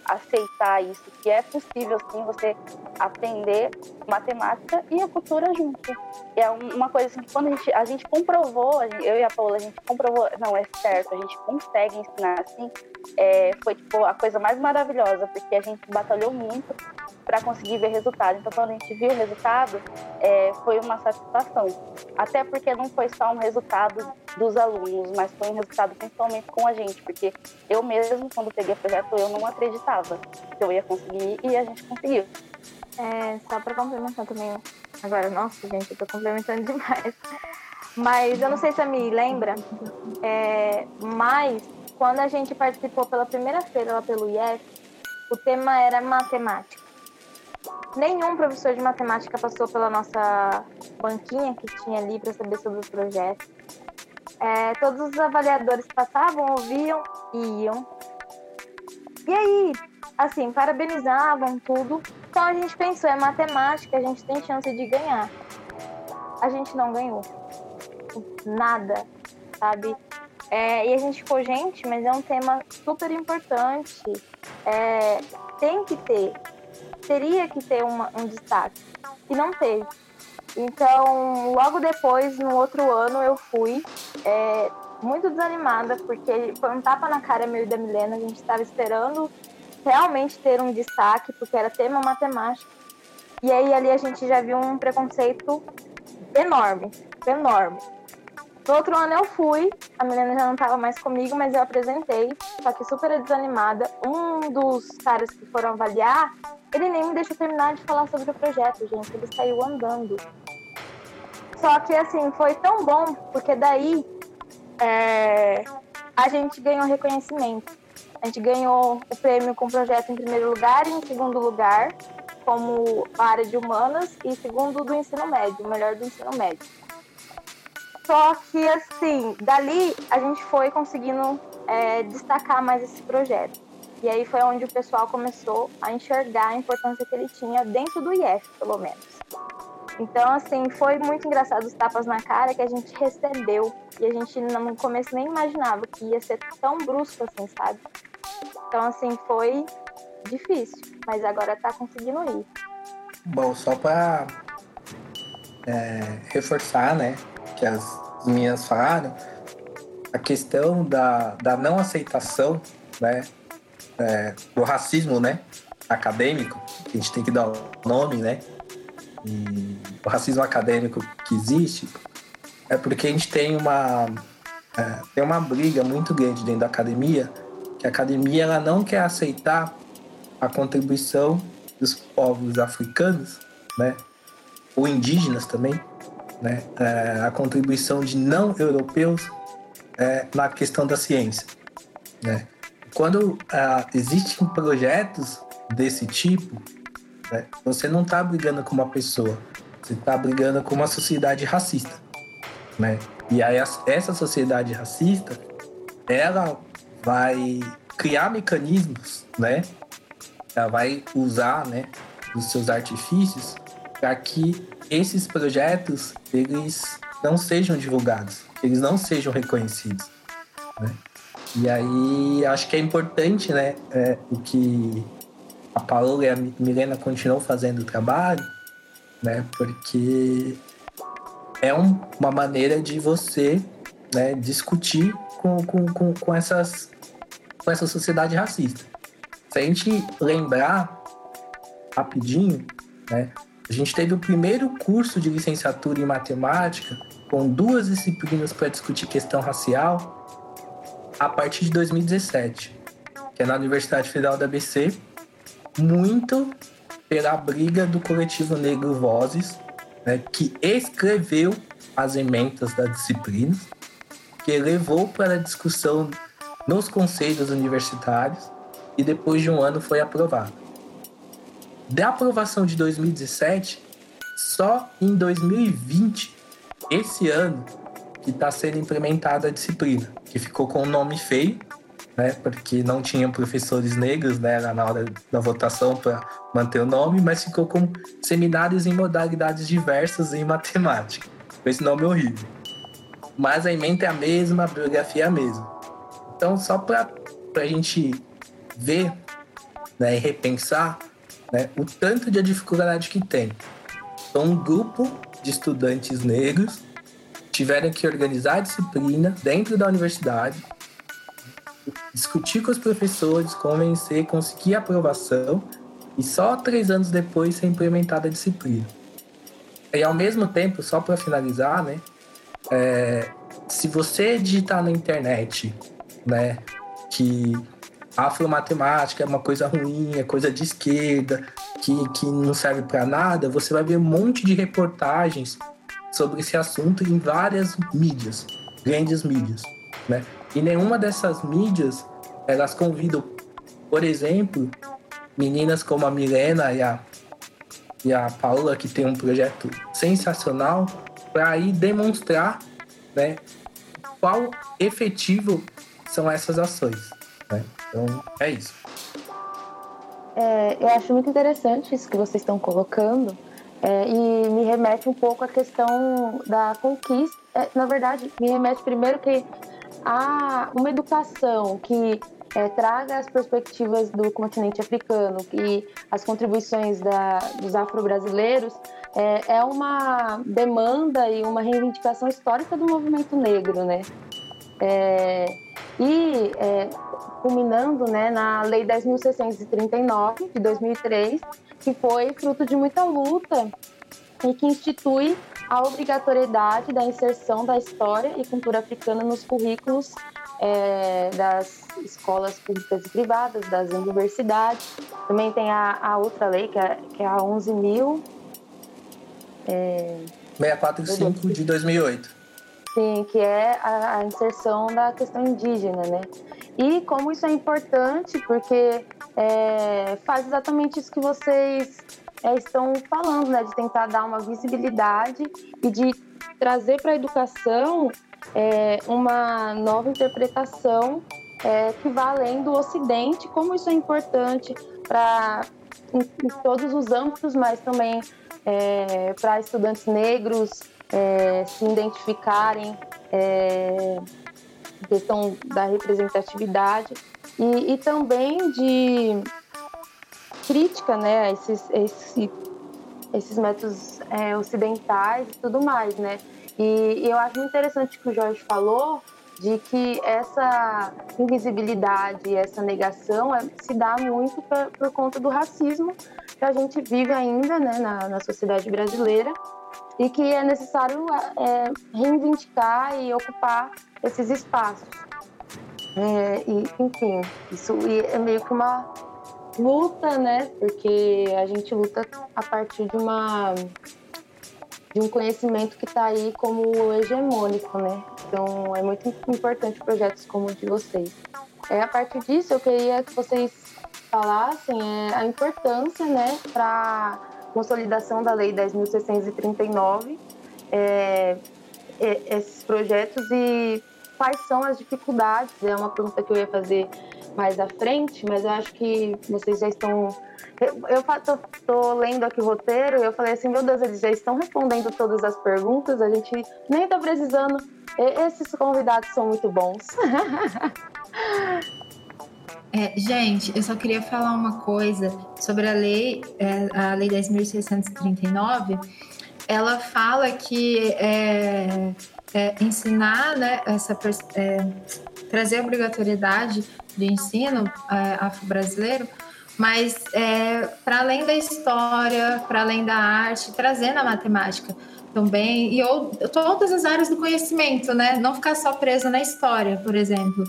aceitar isso, que é possível sim você aprender matemática e a cultura junto. É uma coisa assim que quando a gente, a gente comprovou, eu e a Paula, a gente comprovou, não, é certo, a gente consegue ensinar assim, é, foi tipo a coisa mais maravilhosa, porque a gente batalhou muito para conseguir ver resultado. Então, quando a gente viu o resultado, é, foi uma satisfação. Até porque não foi só um resultado dos alunos, mas foi um resultado principalmente com a gente, porque eu mesmo, quando peguei o projeto, eu não acreditava que eu ia conseguir e a gente conseguiu. É, só para complementar também, agora, nossa, gente, eu tô complementando demais. Mas eu não sei se a Mi lembra, é, mas quando a gente participou pela primeira feira lá pelo IEF, o tema era matemática nenhum professor de matemática passou pela nossa banquinha que tinha ali para saber sobre o projeto. É, todos os avaliadores passavam, ouviam e iam. E aí, assim, parabenizavam tudo. Então a gente pensou, é matemática, a gente tem chance de ganhar. A gente não ganhou. Nada, sabe? É, e a gente ficou, gente, mas é um tema super importante. É, tem que ter teria que ter uma, um destaque. E não teve. Então, logo depois, no outro ano, eu fui é, muito desanimada, porque foi um tapa na cara meu e da Milena. A gente estava esperando realmente ter um destaque, porque era tema matemática. E aí ali a gente já viu um preconceito enorme, enorme. No outro ano eu fui, a menina já não estava mais comigo, mas eu apresentei, só que super desanimada. Um dos caras que foram avaliar, ele nem me deixou terminar de falar sobre o projeto, gente. Ele saiu andando. Só que assim, foi tão bom, porque daí é, a gente ganhou reconhecimento. A gente ganhou o prêmio com o projeto em primeiro lugar e em segundo lugar, como área de humanas, e segundo do ensino médio, melhor do ensino médio. Só que assim, dali a gente foi conseguindo é, destacar mais esse projeto. E aí foi onde o pessoal começou a enxergar a importância que ele tinha dentro do IF, pelo menos. Então, assim, foi muito engraçado os tapas na cara que a gente recebeu. E a gente no começo nem imaginava que ia ser tão brusco assim, sabe? Então, assim, foi difícil, mas agora tá conseguindo ir. Bom, só para é, reforçar, né, que as minhas falaram, a questão da, da não aceitação, né, é, do racismo, né, acadêmico, que a gente tem que dar o nome, né, e o racismo acadêmico que existe, é porque a gente tem uma é, tem uma briga muito grande dentro da academia, que a academia ela não quer aceitar a contribuição dos povos africanos, né, ou indígenas também, né, é, a contribuição de não europeus é, na questão da ciência, né. Quando é, existem projetos desse tipo, né, você não está brigando com uma pessoa, você está brigando com uma sociedade racista, né? E aí essa sociedade racista, ela vai criar mecanismos, né? Ela vai usar, né, os seus artifícios para que esses projetos eles não sejam divulgados, eles não sejam reconhecidos. Né? E aí acho que é importante, né, é, o que a Paola e a Milena continuam fazendo o trabalho, né, porque é um, uma maneira de você né, discutir com, com, com, com, essas, com essa sociedade racista. Se a gente lembrar rapidinho, né, a gente teve o primeiro curso de licenciatura em matemática com duas disciplinas para discutir questão racial a partir de 2017, que é na Universidade Federal da ABC, muito pela briga do coletivo Negro Vozes, né, que escreveu as emendas da disciplina, que levou para a discussão nos conselhos universitários e depois de um ano foi aprovado. Da aprovação de 2017, só em 2020, esse ano, que está sendo implementada a disciplina, que ficou com um nome feio, né, porque não tinham professores negros né, na hora da votação para manter o nome, mas ficou com seminários em modalidades diversas em matemática. Esse nome horrível. Mas a emenda é a mesma, a biografia é a mesma. Então, só para a gente ver né, e repensar né, o tanto de dificuldade que tem. Então, um grupo de estudantes negros tiveram que organizar a disciplina dentro da universidade, discutir com os professores, convencer, conseguir aprovação e só três anos depois ser implementada a disciplina. E ao mesmo tempo, só para finalizar, né, é, se você digitar na internet, né, que afromatemática é uma coisa ruim, é coisa de esquerda, que, que não serve para nada, você vai ver um monte de reportagens sobre esse assunto em várias mídias, grandes mídias, né? E nenhuma dessas mídias, elas convidam, por exemplo, meninas como a Milena e a, e a Paula, que tem um projeto sensacional, para ir demonstrar né, qual efetivo são essas ações. Né? Então, é isso. É, eu acho muito interessante isso que vocês estão colocando é, e me remete um pouco à questão da conquista. É, na verdade, me remete primeiro que há uma educação que é, traga as perspectivas do continente africano e as contribuições da, dos afro-brasileiros é, é, uma demanda e uma reivindicação histórica do movimento negro, né? É, e é, culminando né, na Lei 10.639 de 2003, que foi fruto de muita luta e que institui a obrigatoriedade da inserção da história e cultura africana nos currículos é, das escolas públicas e privadas, das universidades. Também tem a, a outra lei, que é, que é a 11.000. É, 645 de 2008. Sim, que é a, a, inserção da questão indígena, né? E como isso é importante, porque é, faz exatamente isso que vocês é, estão falando, né? De tentar dar uma visibilidade e de trazer para a educação é, uma nova interpretação é, que vá além do Ocidente, como isso é importante para em, em, todos os âmbitos, mas também é, para estudantes negros é, se identificarem, é, questão da representatividade e, e, também de crítica né, a esses, esse, esses métodos é, ocidentais e tudo mais, né? E, e eu acho interessante que o Jorge falou de que essa invisibilidade, essa negação é, se dá muito por, por, conta do racismo que a gente vive ainda né, na, na sociedade brasileira e que é necessário é, reivindicar e ocupar esses espaços. É, e, enfim, isso é meio que uma luta, né? Porque a gente luta a partir de uma de um conhecimento que está aí como hegemônico, né? Então é muito importante projetos como o de vocês. É, a partir disso, eu queria que vocês falassem é, a importância, né, para consolidação da Lei 10.639, é, é, esses projetos e quais são as dificuldades. É uma pergunta que eu ia fazer mais à frente, mas eu acho que vocês já estão. Eu estou lendo aqui o roteiro e eu falei assim: meu Deus, eles já estão respondendo todas as perguntas, a gente nem está precisando. Esses convidados são muito bons. É, gente, eu só queria falar uma coisa sobre a lei, é, a lei 10.639. Ela fala que é, é, ensinar, né, essa, é, trazer a obrigatoriedade de ensino é, afro-brasileiro, mas para além da história, para além da arte, trazendo a matemática também e ou, todas as áreas do conhecimento, né? Não ficar só preso na história, por exemplo.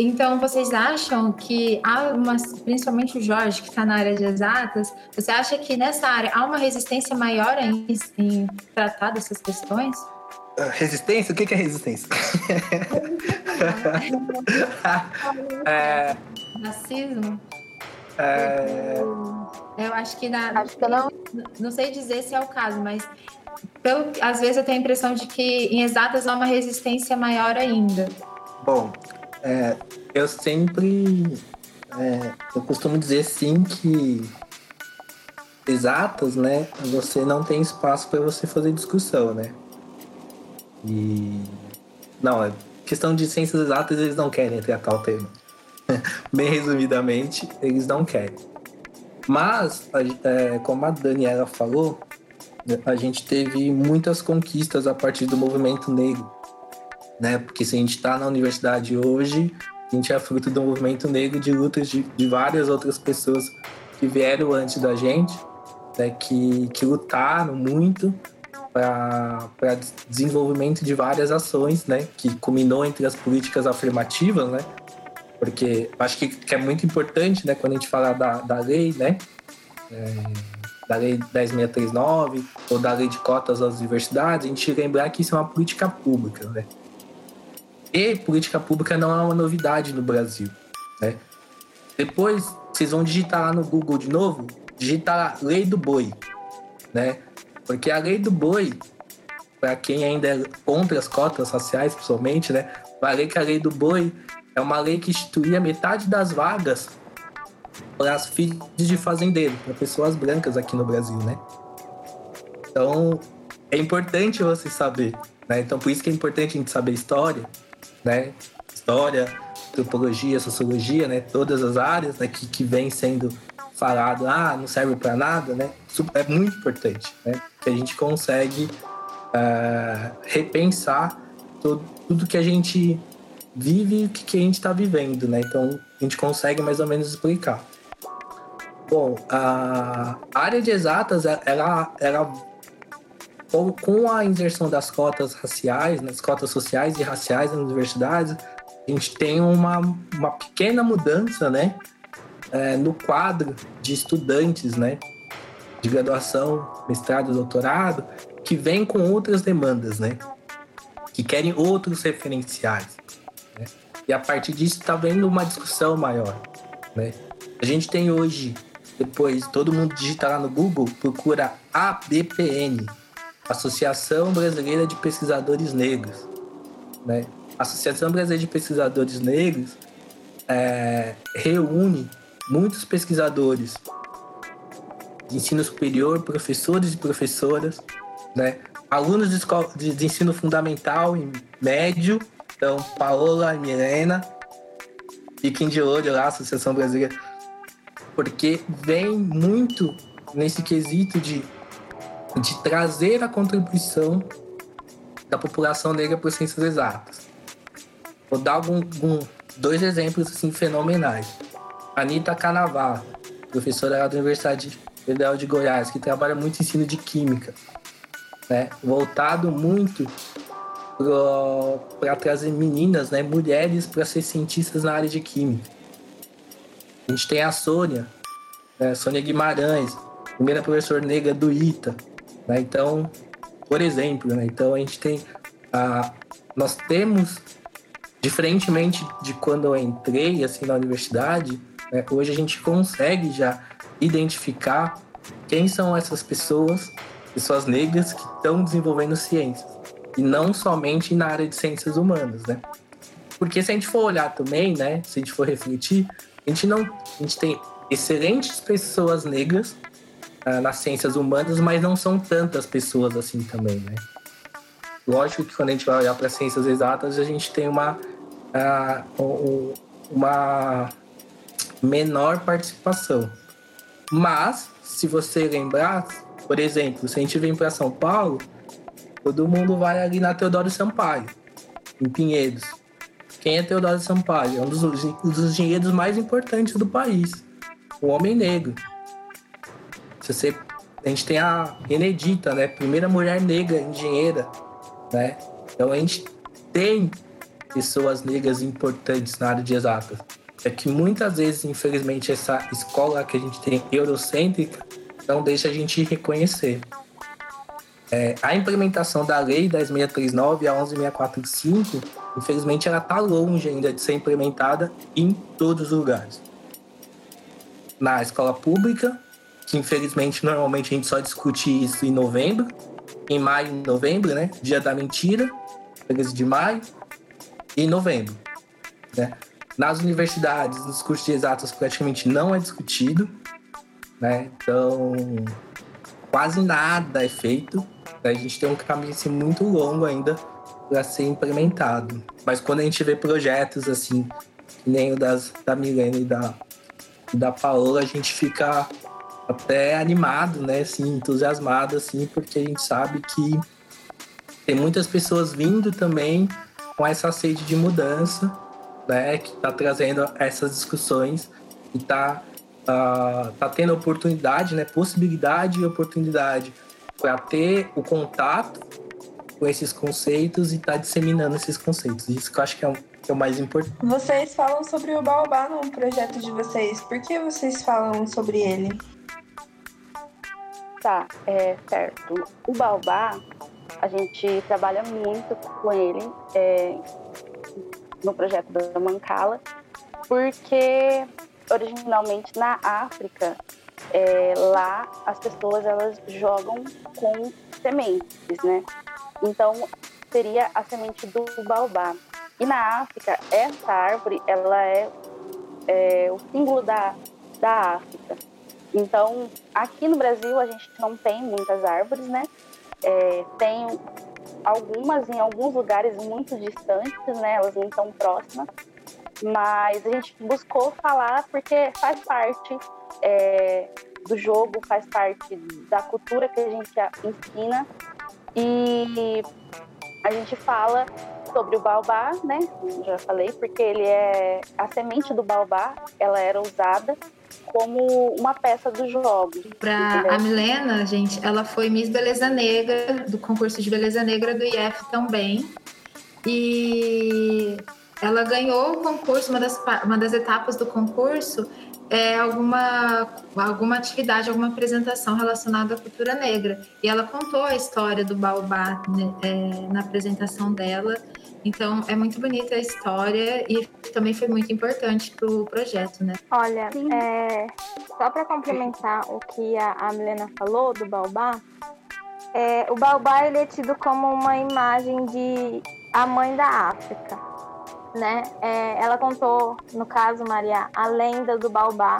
Então, vocês acham que há uma, principalmente o Jorge, que está na área de exatas, você acha que nessa área há uma resistência maior em, em tratar dessas questões? Ah, resistência? O que é resistência? é... Racismo? É... Eu acho que na. Acho que não. Não sei dizer se é o caso, mas pelo, às vezes eu tenho a impressão de que em exatas há uma resistência maior ainda. Bom, é, eu sempre. É, eu costumo dizer sim que exatas, né? Você não tem espaço para você fazer discussão, né? E. Não, é questão de ciências exatas, eles não querem tratar o tema. Bem resumidamente, eles não querem. Mas, é, como a Daniela falou, a gente teve muitas conquistas a partir do movimento negro. Né? Porque se a gente está na universidade hoje, a gente é fruto do movimento negro de lutas de, de várias outras pessoas que vieram antes da gente, né? que, que lutaram muito para desenvolvimento de várias ações, né, que culminou entre as políticas afirmativas, né, porque acho que, que é muito importante, né, quando a gente fala da, da lei, né, é, da lei 10639 ou da lei de cotas às universidades, a gente lembrar que isso é uma política pública, né, e política pública não é uma novidade no Brasil, né. Depois vocês vão digitar lá no Google de novo, digitar lei do boi, né? Porque a lei do boi, para quem ainda é contra as cotas raciais, principalmente, né? A lei que a lei do boi é uma lei que instituía metade das vagas para as filhas de fazendeiro, para pessoas brancas aqui no Brasil, né? Então, é importante você saber, né? Então, por isso que é importante a gente saber história, né? História, antropologia, sociologia, né? Todas as áreas né? que, que vem sendo falado, ah, não serve para nada, né? É muito importante, né? Que a gente consegue uh, repensar todo, tudo que a gente vive e o que a gente está vivendo, né? Então a gente consegue mais ou menos explicar. Bom, a área de exatas, ela, ela com a inserção das cotas raciais, nas cotas sociais e raciais nas universidades, a gente tem uma, uma pequena mudança, né? é, no quadro de estudantes, né? de graduação, mestrado, doutorado, que vêm com outras demandas, né? Que querem outros referenciais. Né? E a partir disso está vendo uma discussão maior, né? A gente tem hoje, depois todo mundo digita lá no Google, procura ABPN, Associação Brasileira de Pesquisadores Negros, né? A Associação Brasileira de Pesquisadores Negros é, reúne muitos pesquisadores de ensino superior, professores e professoras, né? alunos de, escola, de, de ensino fundamental e médio, então Paola e Milena, fiquem de olho lá, Associação Brasileira, porque vem muito nesse quesito de, de trazer a contribuição da população negra por ciências exatas. Vou dar algum, dois exemplos assim, fenomenais. Anitta Canavar, professora da Universidade Federal de Goiás, que trabalha muito em ensino de química, né? voltado muito para trazer meninas, né? mulheres, para ser cientistas na área de química. A gente tem a Sônia, né? Sônia Guimarães, primeira professora negra do ITA. Né? Então, por exemplo, né? então a gente tem. A, nós temos, diferentemente de quando eu entrei assim, na universidade, né? hoje a gente consegue já identificar quem são essas pessoas, pessoas negras que estão desenvolvendo ciências. E não somente na área de ciências humanas, né? Porque se a gente for olhar também, né? Se a gente for refletir, a gente não. A gente tem excelentes pessoas negras nas ciências humanas, mas não são tantas pessoas assim também, né? Lógico que quando a gente vai olhar para ciências exatas, a gente tem uma, uh, uma menor participação. Mas, se você lembrar, por exemplo, se a gente vem para São Paulo, todo mundo vai ali na Teodoro Sampaio, em Pinheiros. Quem é Teodoro Sampaio? É um dos, dos engenheiros mais importantes do país. O homem negro. Se você, a gente tem a Benedita, né? Primeira mulher negra engenheira, né? Então a gente tem pessoas negras importantes na área de exatas é que muitas vezes, infelizmente, essa escola que a gente tem eurocêntrica não deixa a gente reconhecer. É, a implementação da lei 10639 e a 11645, infelizmente, ela está longe ainda de ser implementada em todos os lugares. Na escola pública, que infelizmente normalmente a gente só discute isso em novembro, em maio e novembro, né? Dia da mentira, 13 de maio e novembro. Né? Nas universidades, nos cursos de exatas, praticamente não é discutido, né? Então, quase nada é feito. A gente tem um caminho assim, muito longo ainda para ser implementado. Mas quando a gente vê projetos assim, que nem o das, da Milena e da, da Paola, a gente fica até animado, né? Assim, entusiasmado, assim, porque a gente sabe que tem muitas pessoas vindo também com essa sede de mudança né, que está trazendo essas discussões e está uh, ah, tá tendo oportunidade, né, possibilidade e oportunidade para ter o contato com esses conceitos e estar tá disseminando esses conceitos. Isso que eu acho que é, que é o mais importante. Vocês falam sobre o Baobá no projeto de vocês. Por que vocês falam sobre ele? Tá, é certo. O Baobá, a gente trabalha muito com ele. É, no projeto da Mancala, porque originalmente na África, é, lá as pessoas elas jogam com sementes, né? Então seria a semente do baobá. E na África, essa árvore ela é, é o símbolo da, da África. Então, aqui no Brasil a gente não tem muitas árvores, né? É, tem algumas em alguns lugares muito distantes, né? Elas não estão próximas, mas a gente buscou falar porque faz parte é, do jogo, faz parte da cultura que a gente ensina e a gente fala sobre o baobá, né? Já falei, porque ele é a semente do baobá, ela era usada como uma peça do jogo. Para a Milena, gente, ela foi Miss Beleza Negra, do concurso de Beleza Negra do IF também. E ela ganhou o concurso, uma das, uma das etapas do concurso é alguma, alguma atividade, alguma apresentação relacionada à cultura negra. E ela contou a história do Baobá né, é, na apresentação dela. Então, é muito bonita a história e também foi muito importante para o projeto, né? Olha, é, só para complementar o que a, a Milena falou do Baobá, é, o Baobá ele é tido como uma imagem de a mãe da África né? É, ela contou, no caso, Maria, a lenda do Baobá.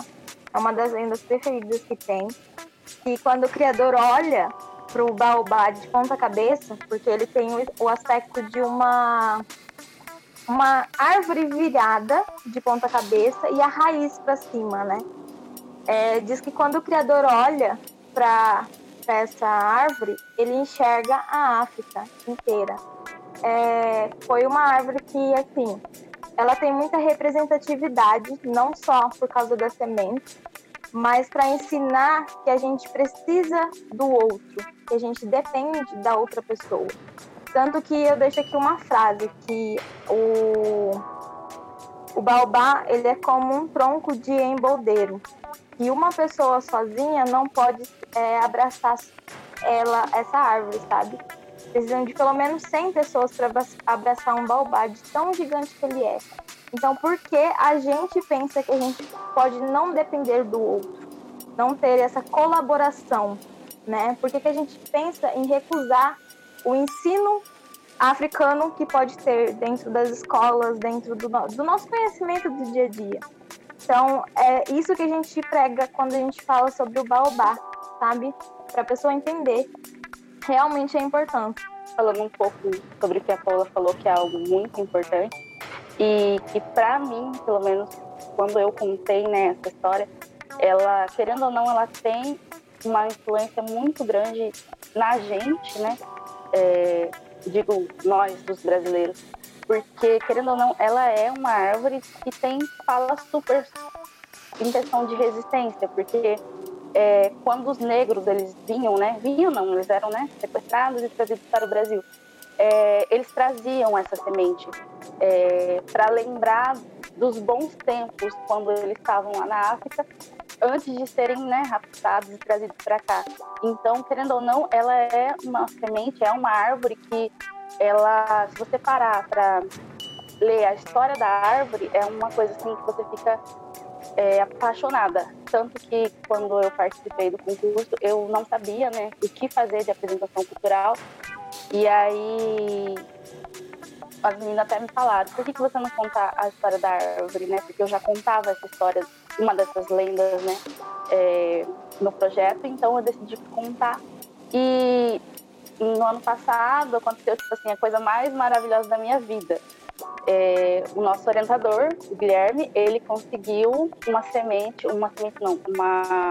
É uma das lendas preferidas que tem. E quando o criador olha para o Baobá de ponta cabeça, porque ele tem o aspecto de uma uma árvore virada de ponta cabeça e a raiz para cima, né? É, diz que quando o criador olha para essa árvore, ele enxerga a África inteira é, foi uma árvore que, assim, ela tem muita representatividade, não só por causa da semente, mas para ensinar que a gente precisa do outro, que a gente depende da outra pessoa. Tanto que eu deixo aqui uma frase que o, o baobá ele é como um tronco de emboldeiro e uma pessoa sozinha não pode é, abraçar ela essa árvore, sabe? Precisam de pelo menos 100 pessoas para abraçar um baobá de tão gigante que ele é. Então, por que a gente pensa que a gente pode não depender do outro? Não ter essa colaboração, né? Por que, que a gente pensa em recusar o ensino africano que pode ter dentro das escolas, dentro do, do nosso conhecimento do dia a dia? Então, é isso que a gente prega quando a gente fala sobre o baobá, sabe? Para a pessoa entender realmente é importante. Falando um pouco sobre o que a Paula falou, que é algo muito importante, e que para mim, pelo menos quando eu contei né, essa história, ela, querendo ou não, ela tem uma influência muito grande na gente, né? É, digo nós, os brasileiros, porque querendo ou não, ela é uma árvore que tem fala super em questão de resistência, porque é, quando os negros eles vinham, né? Vinham não, eles eram né, sequestrados e trazidos para o Brasil. É, eles traziam essa semente é, para lembrar dos bons tempos quando eles estavam lá na África, antes de serem né, raptados e trazidos para cá. Então, querendo ou não, ela é uma semente, é uma árvore que ela, se você parar para ler a história da árvore, é uma coisa assim que você fica é, apaixonada. Tanto que quando eu participei do concurso, eu não sabia né, o que fazer de apresentação cultural. E aí as meninas até me falaram, por que, que você não conta a história da árvore, né? Porque eu já contava essa história, uma dessas lendas, né? É, no projeto, então eu decidi contar. E no ano passado aconteceu, tipo assim, a coisa mais maravilhosa da minha vida é, o nosso orientador, o Guilherme, ele conseguiu uma semente, uma semente não, uma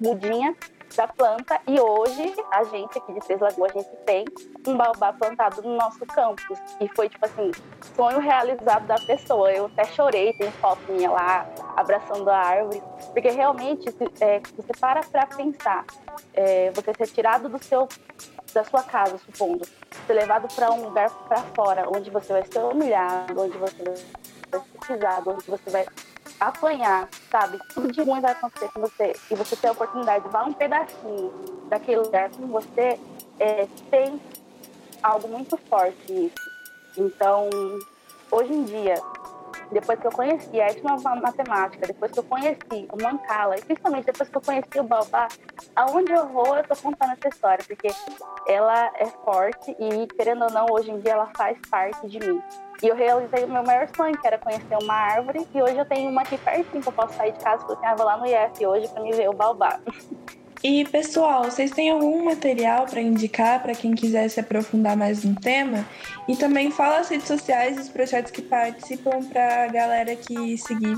mudinha da planta. E hoje a gente aqui de Três Lagoas, a gente tem um baobá plantado no nosso campus. E foi tipo assim, sonho realizado da pessoa. Eu até chorei, tem foto minha lá abraçando a árvore, porque realmente é, você para para pensar, é, você ser tirado do seu da sua casa, supondo, ser levado para um lugar para fora, onde você vai ser humilhado, onde você vai ser pisado, onde você vai apanhar, sabe? Tudo de ruim vai acontecer com você e você ter a oportunidade de levar um pedacinho daquele lugar com você, é, tem algo muito forte nisso. Então, hoje em dia, depois que eu conheci a etnomatemática, depois que eu conheci o Mancala, e principalmente depois que eu conheci o Baobá, aonde eu vou, eu tô contando essa história, porque ela é forte e, querendo ou não, hoje em dia ela faz parte de mim. E eu realizei o meu maior sonho, que era conhecer uma árvore, e hoje eu tenho uma aqui pertinho, que eu posso sair de casa, porque eu vou lá no IF hoje para me ver o Baobá. E pessoal, vocês têm algum material para indicar para quem quiser se aprofundar mais no tema? E também fala as redes sociais e os projetos que participam para a galera que seguir.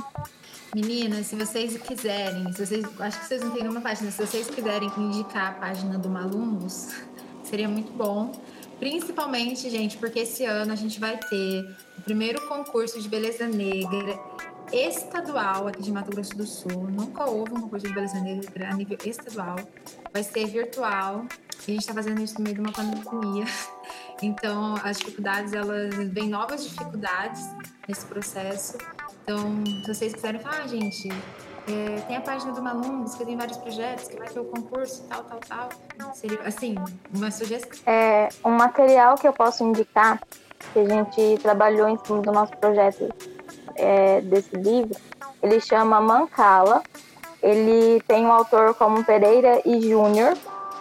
Meninas, se vocês quiserem, se vocês, acho que vocês não têm nenhuma página, se vocês quiserem indicar a página do Malungos, seria muito bom. Principalmente, gente, porque esse ano a gente vai ter o primeiro concurso de beleza negra estadual aqui de Mato Grosso do Sul. Nunca houve um concurso de beleza negra a nível estadual. Vai ser virtual. E a gente está fazendo isso no meio de uma pandemia. Então, as dificuldades, elas vêm novas dificuldades nesse processo. Então, se vocês quiserem falar, ah, gente, é, tem a página do Malungos, que tem vários projetos, que vai ter o concurso, tal, tal, tal. Seria, assim, uma sugestão. É, um material que eu posso indicar, que a gente trabalhou em cima do nosso projeto é, desse livro, ele chama Mancala. Ele tem um autor como Pereira e Júnior.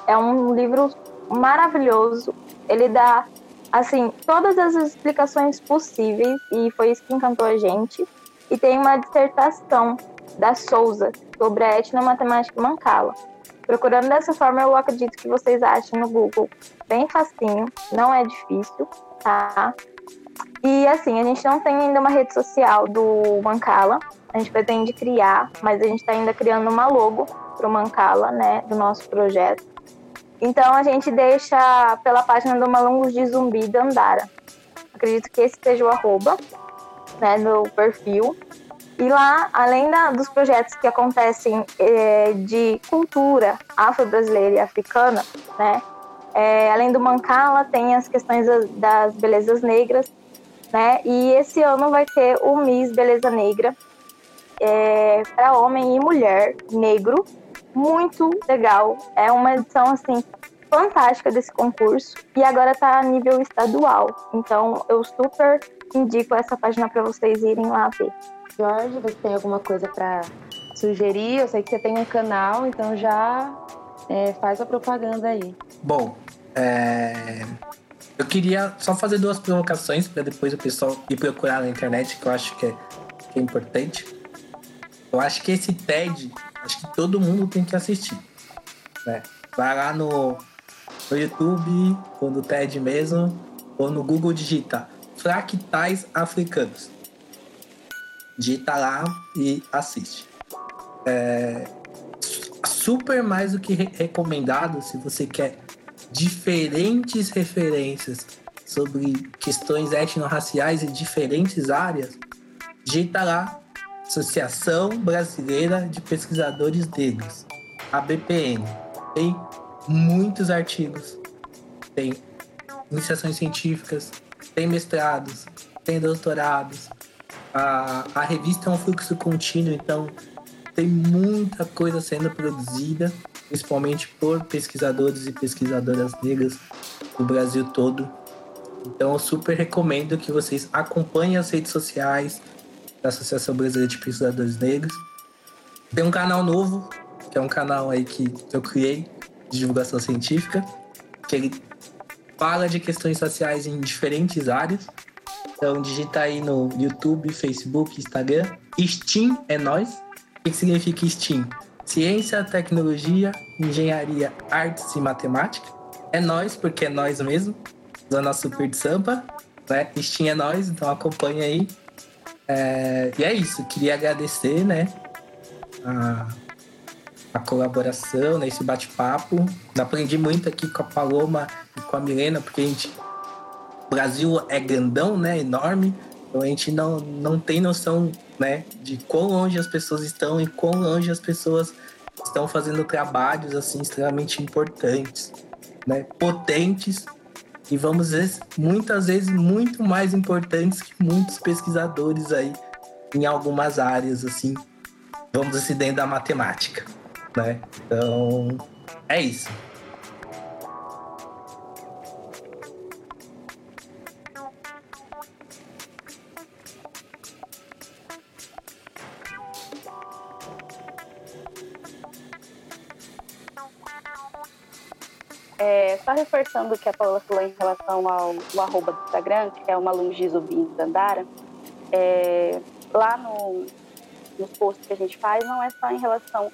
É um livro maravilhoso. Ele dá, assim, todas as explicações possíveis e foi isso que encantou a gente. E tem uma dissertação da Souza sobre a etnomatemática Mancala. Procurando dessa forma, eu acredito que vocês achem no Google bem facinho, não é difícil, tá? E assim, a gente não tem ainda uma rede social do Mancala, a gente pretende criar, mas a gente está ainda criando uma logo para o Mancala, né, do nosso projeto. Então a gente deixa pela página do Malungos de Zumbi Dandara. Acredito que esse seja o arroba, né, no perfil. E lá, além da, dos projetos que acontecem é, de cultura afro-brasileira e africana, né, é, além do Mancala, tem as questões das, belezas negras, né, e esse ano vai ter o Miss Beleza Negra é, para homem e mulher negro, muito legal. É uma edição assim fantástica desse concurso e agora está a nível estadual. Então eu super indico essa página para vocês irem lá ver. Jorge, você tem alguma coisa para sugerir? Eu sei que você tem um canal, então já é, faz a propaganda aí. Bom, é... eu queria só fazer duas provocações para depois o pessoal ir procurar na internet, que eu acho que é, que é importante. Eu acho que esse TED, acho que todo mundo tem que assistir. Né? Vai lá no, no YouTube, ou no TED mesmo, ou no Google digita Fractais Africanos digita lá e assiste. É super mais do que re recomendado se você quer diferentes referências sobre questões etnorraciais e diferentes áreas, digita lá Associação Brasileira de Pesquisadores Negros, a BPN. Tem muitos artigos, tem iniciações científicas, tem mestrados, tem doutorados, a, a revista é um fluxo contínuo, então tem muita coisa sendo produzida, principalmente por pesquisadores e pesquisadoras negras do Brasil todo. Então eu super recomendo que vocês acompanhem as redes sociais da Associação Brasileira de Pesquisadores Negros. Tem um canal novo, que é um canal aí que eu criei de divulgação científica, que ele fala de questões sociais em diferentes áreas. Então digita aí no YouTube, Facebook, Instagram. Steam é nós. O que significa Steam? Ciência, tecnologia, engenharia, artes e matemática. É nós, porque é nós mesmo. Zona Super de Sampa. Né? Steam é nós, então acompanha aí. É... E é isso. Queria agradecer, né? A, a colaboração, né? Esse bate-papo. Aprendi muito aqui com a Paloma e com a Milena, porque a gente Brasil é grandão, né? Enorme. Então a gente não, não tem noção, né? De quão longe as pessoas estão e quão longe as pessoas estão fazendo trabalhos, assim, extremamente importantes, né? Potentes e vamos dizer, muitas vezes muito mais importantes que muitos pesquisadores aí em algumas áreas, assim, vamos dizer, dentro da matemática, né? Então, é isso. Reforçando o que a Paula falou em relação ao, ao arroba do Instagram, que é uma Lungizubim Dandara, é, lá no, nos posts que a gente faz, não é só em relação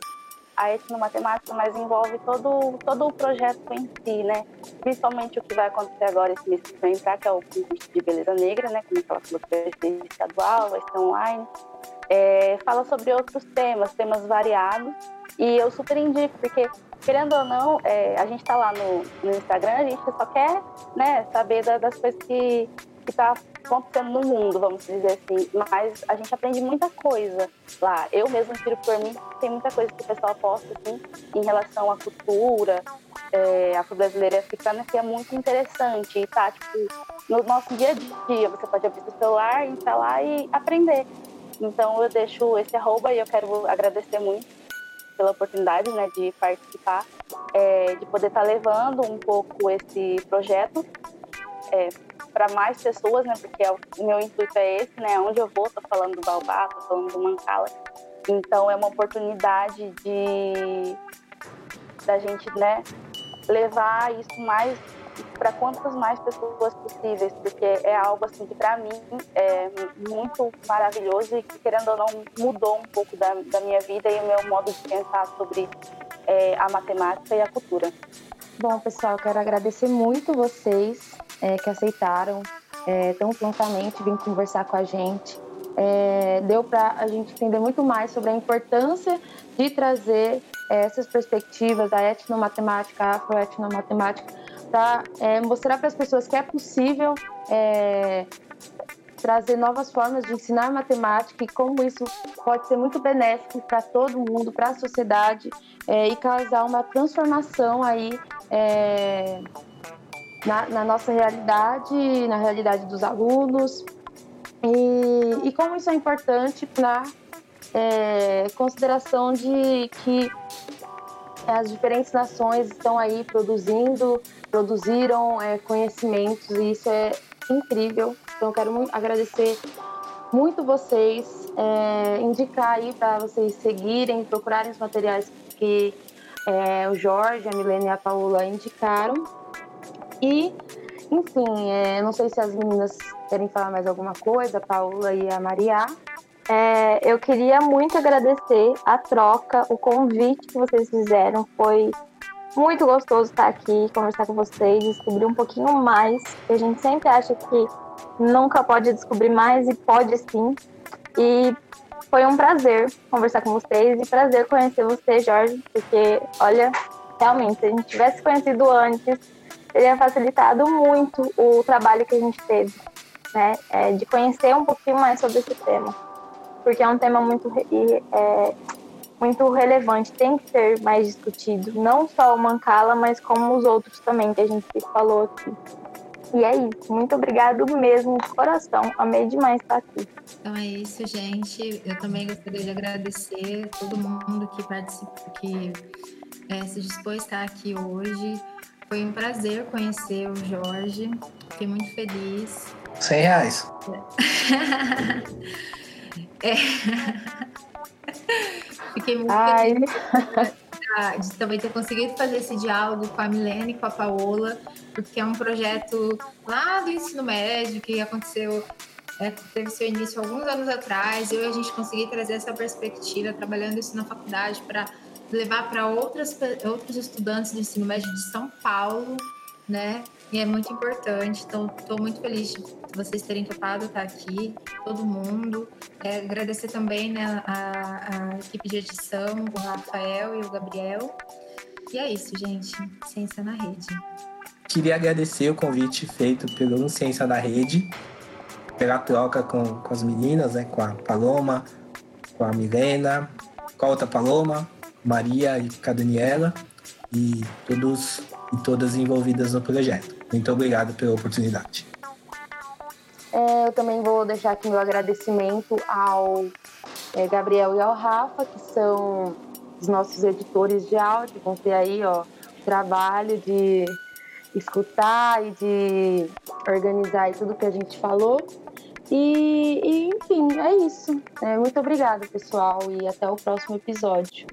à etnomatemática, mas envolve todo, todo o projeto em si, né? Principalmente o que vai acontecer agora esse mês que vem entrar, que é o concurso de beleza negra, né? Como ela falou, que vai ser estadual, vai ser online. É, fala sobre outros temas, temas variados, e eu super indico, porque querendo ou não, é, a gente está lá no, no, Instagram, a gente só quer né, saber da, das coisas que está acontecendo no mundo, vamos dizer assim. Mas a gente aprende muita coisa lá. Eu mesmo tiro por mim, tem muita coisa que o pessoal posta assim, em relação à cultura, é, afro-brasileira e africana que é muito interessante e tá, tipo, no nosso dia a dia. Você pode abrir seu celular, instalar e aprender. Então eu deixo esse arroba e eu quero agradecer muito pela oportunidade né, de participar, é, de poder estar tá levando um pouco esse projeto é, para mais pessoas, né, porque é o meu intuito é esse, né, onde eu vou, estou falando do Baobá, estou falando do Mancala. Então é uma oportunidade de da gente né, levar isso mais para quantas mais pessoas possíveis, porque é algo assim que para mim é muito maravilhoso e que querendo ou não mudou um pouco da, da minha vida e o meu modo de pensar sobre é, a matemática e a cultura. Bom, pessoal, quero agradecer muito vocês é, que aceitaram é, tão prontamente vir conversar com a gente. É, deu para a gente entender muito mais sobre a importância de trazer é, essas perspectivas, a etnomatemática, afroetnomatemática, para é, mostrar para as pessoas que é possível é, trazer novas formas de ensinar matemática e como isso pode ser muito benéfico para todo mundo, para a sociedade é, e causar uma transformação aí é, na, na, nossa realidade, na realidade dos alunos. E, e como isso é importante para é, consideração de que as diferentes nações estão aí produzindo, produziram é, conhecimentos e isso é incrível. Então, eu quero muito agradecer muito vocês, é, indicar aí para vocês seguirem, procurarem os materiais que é, o Jorge, a Milena e a Paula indicaram. E, enfim, é, não sei se as meninas querem falar mais alguma coisa, a Paula e a Maria. É, eu queria muito agradecer a troca, o convite que vocês fizeram. Foi muito gostoso estar aqui, conversar com vocês, descobrir um pouquinho mais. A gente sempre acha que nunca pode descobrir mais e pode sim. E foi um prazer conversar com vocês e prazer conhecer você, Jorge, porque, olha, realmente, se a gente tivesse conhecido antes, teria facilitado muito o trabalho que a gente teve, né? É, de conhecer um pouquinho mais sobre esse tema porque é um tema muito, é, muito relevante, tem que ser mais discutido, não só o Mancala, mas como os outros também que a gente falou aqui. E é isso, muito obrigado mesmo, de coração, amei demais estar aqui. Então é isso, gente. Eu também gostaria de agradecer a todo mundo que participou, que é, se dispôs a estar aqui hoje. Foi um prazer conhecer o Jorge, fiquei muito feliz. 100 reais. É. Fiquei muito Ai. feliz de também ter conseguido fazer esse diálogo com a Milene e com a Paola, porque é um projeto lá do ensino médio que aconteceu, é, teve seu início alguns anos atrás, e hoje a gente conseguiu trazer essa perspectiva, trabalhando isso na faculdade para levar para outros estudantes do ensino médio de São Paulo, né? E é muito importante. Então, estou muito feliz de vocês terem topado estar aqui, todo mundo. É, agradecer também né, a, a, equipe de edição, o Rafael e o Gabriel. E é isso, gente. Ciência na Rede. Queria agradecer o convite feito pelo Ciência na Rede, pela troca com, com as meninas, né, com a Paloma, com a Milena, com a outra Paloma, Maria e com a Daniela, e todos e todas envolvidas no projeto. Muito obrigado pela oportunidade. É, eu também vou deixar aqui meu agradecimento ao é, Gabriel e ao Rafa, que são os nossos editores de áudio, vão ter aí ó, trabalho de escutar e de organizar tudo que a gente falou. E, e enfim, é isso. É, muito obrigada, pessoal, e até o próximo episódio.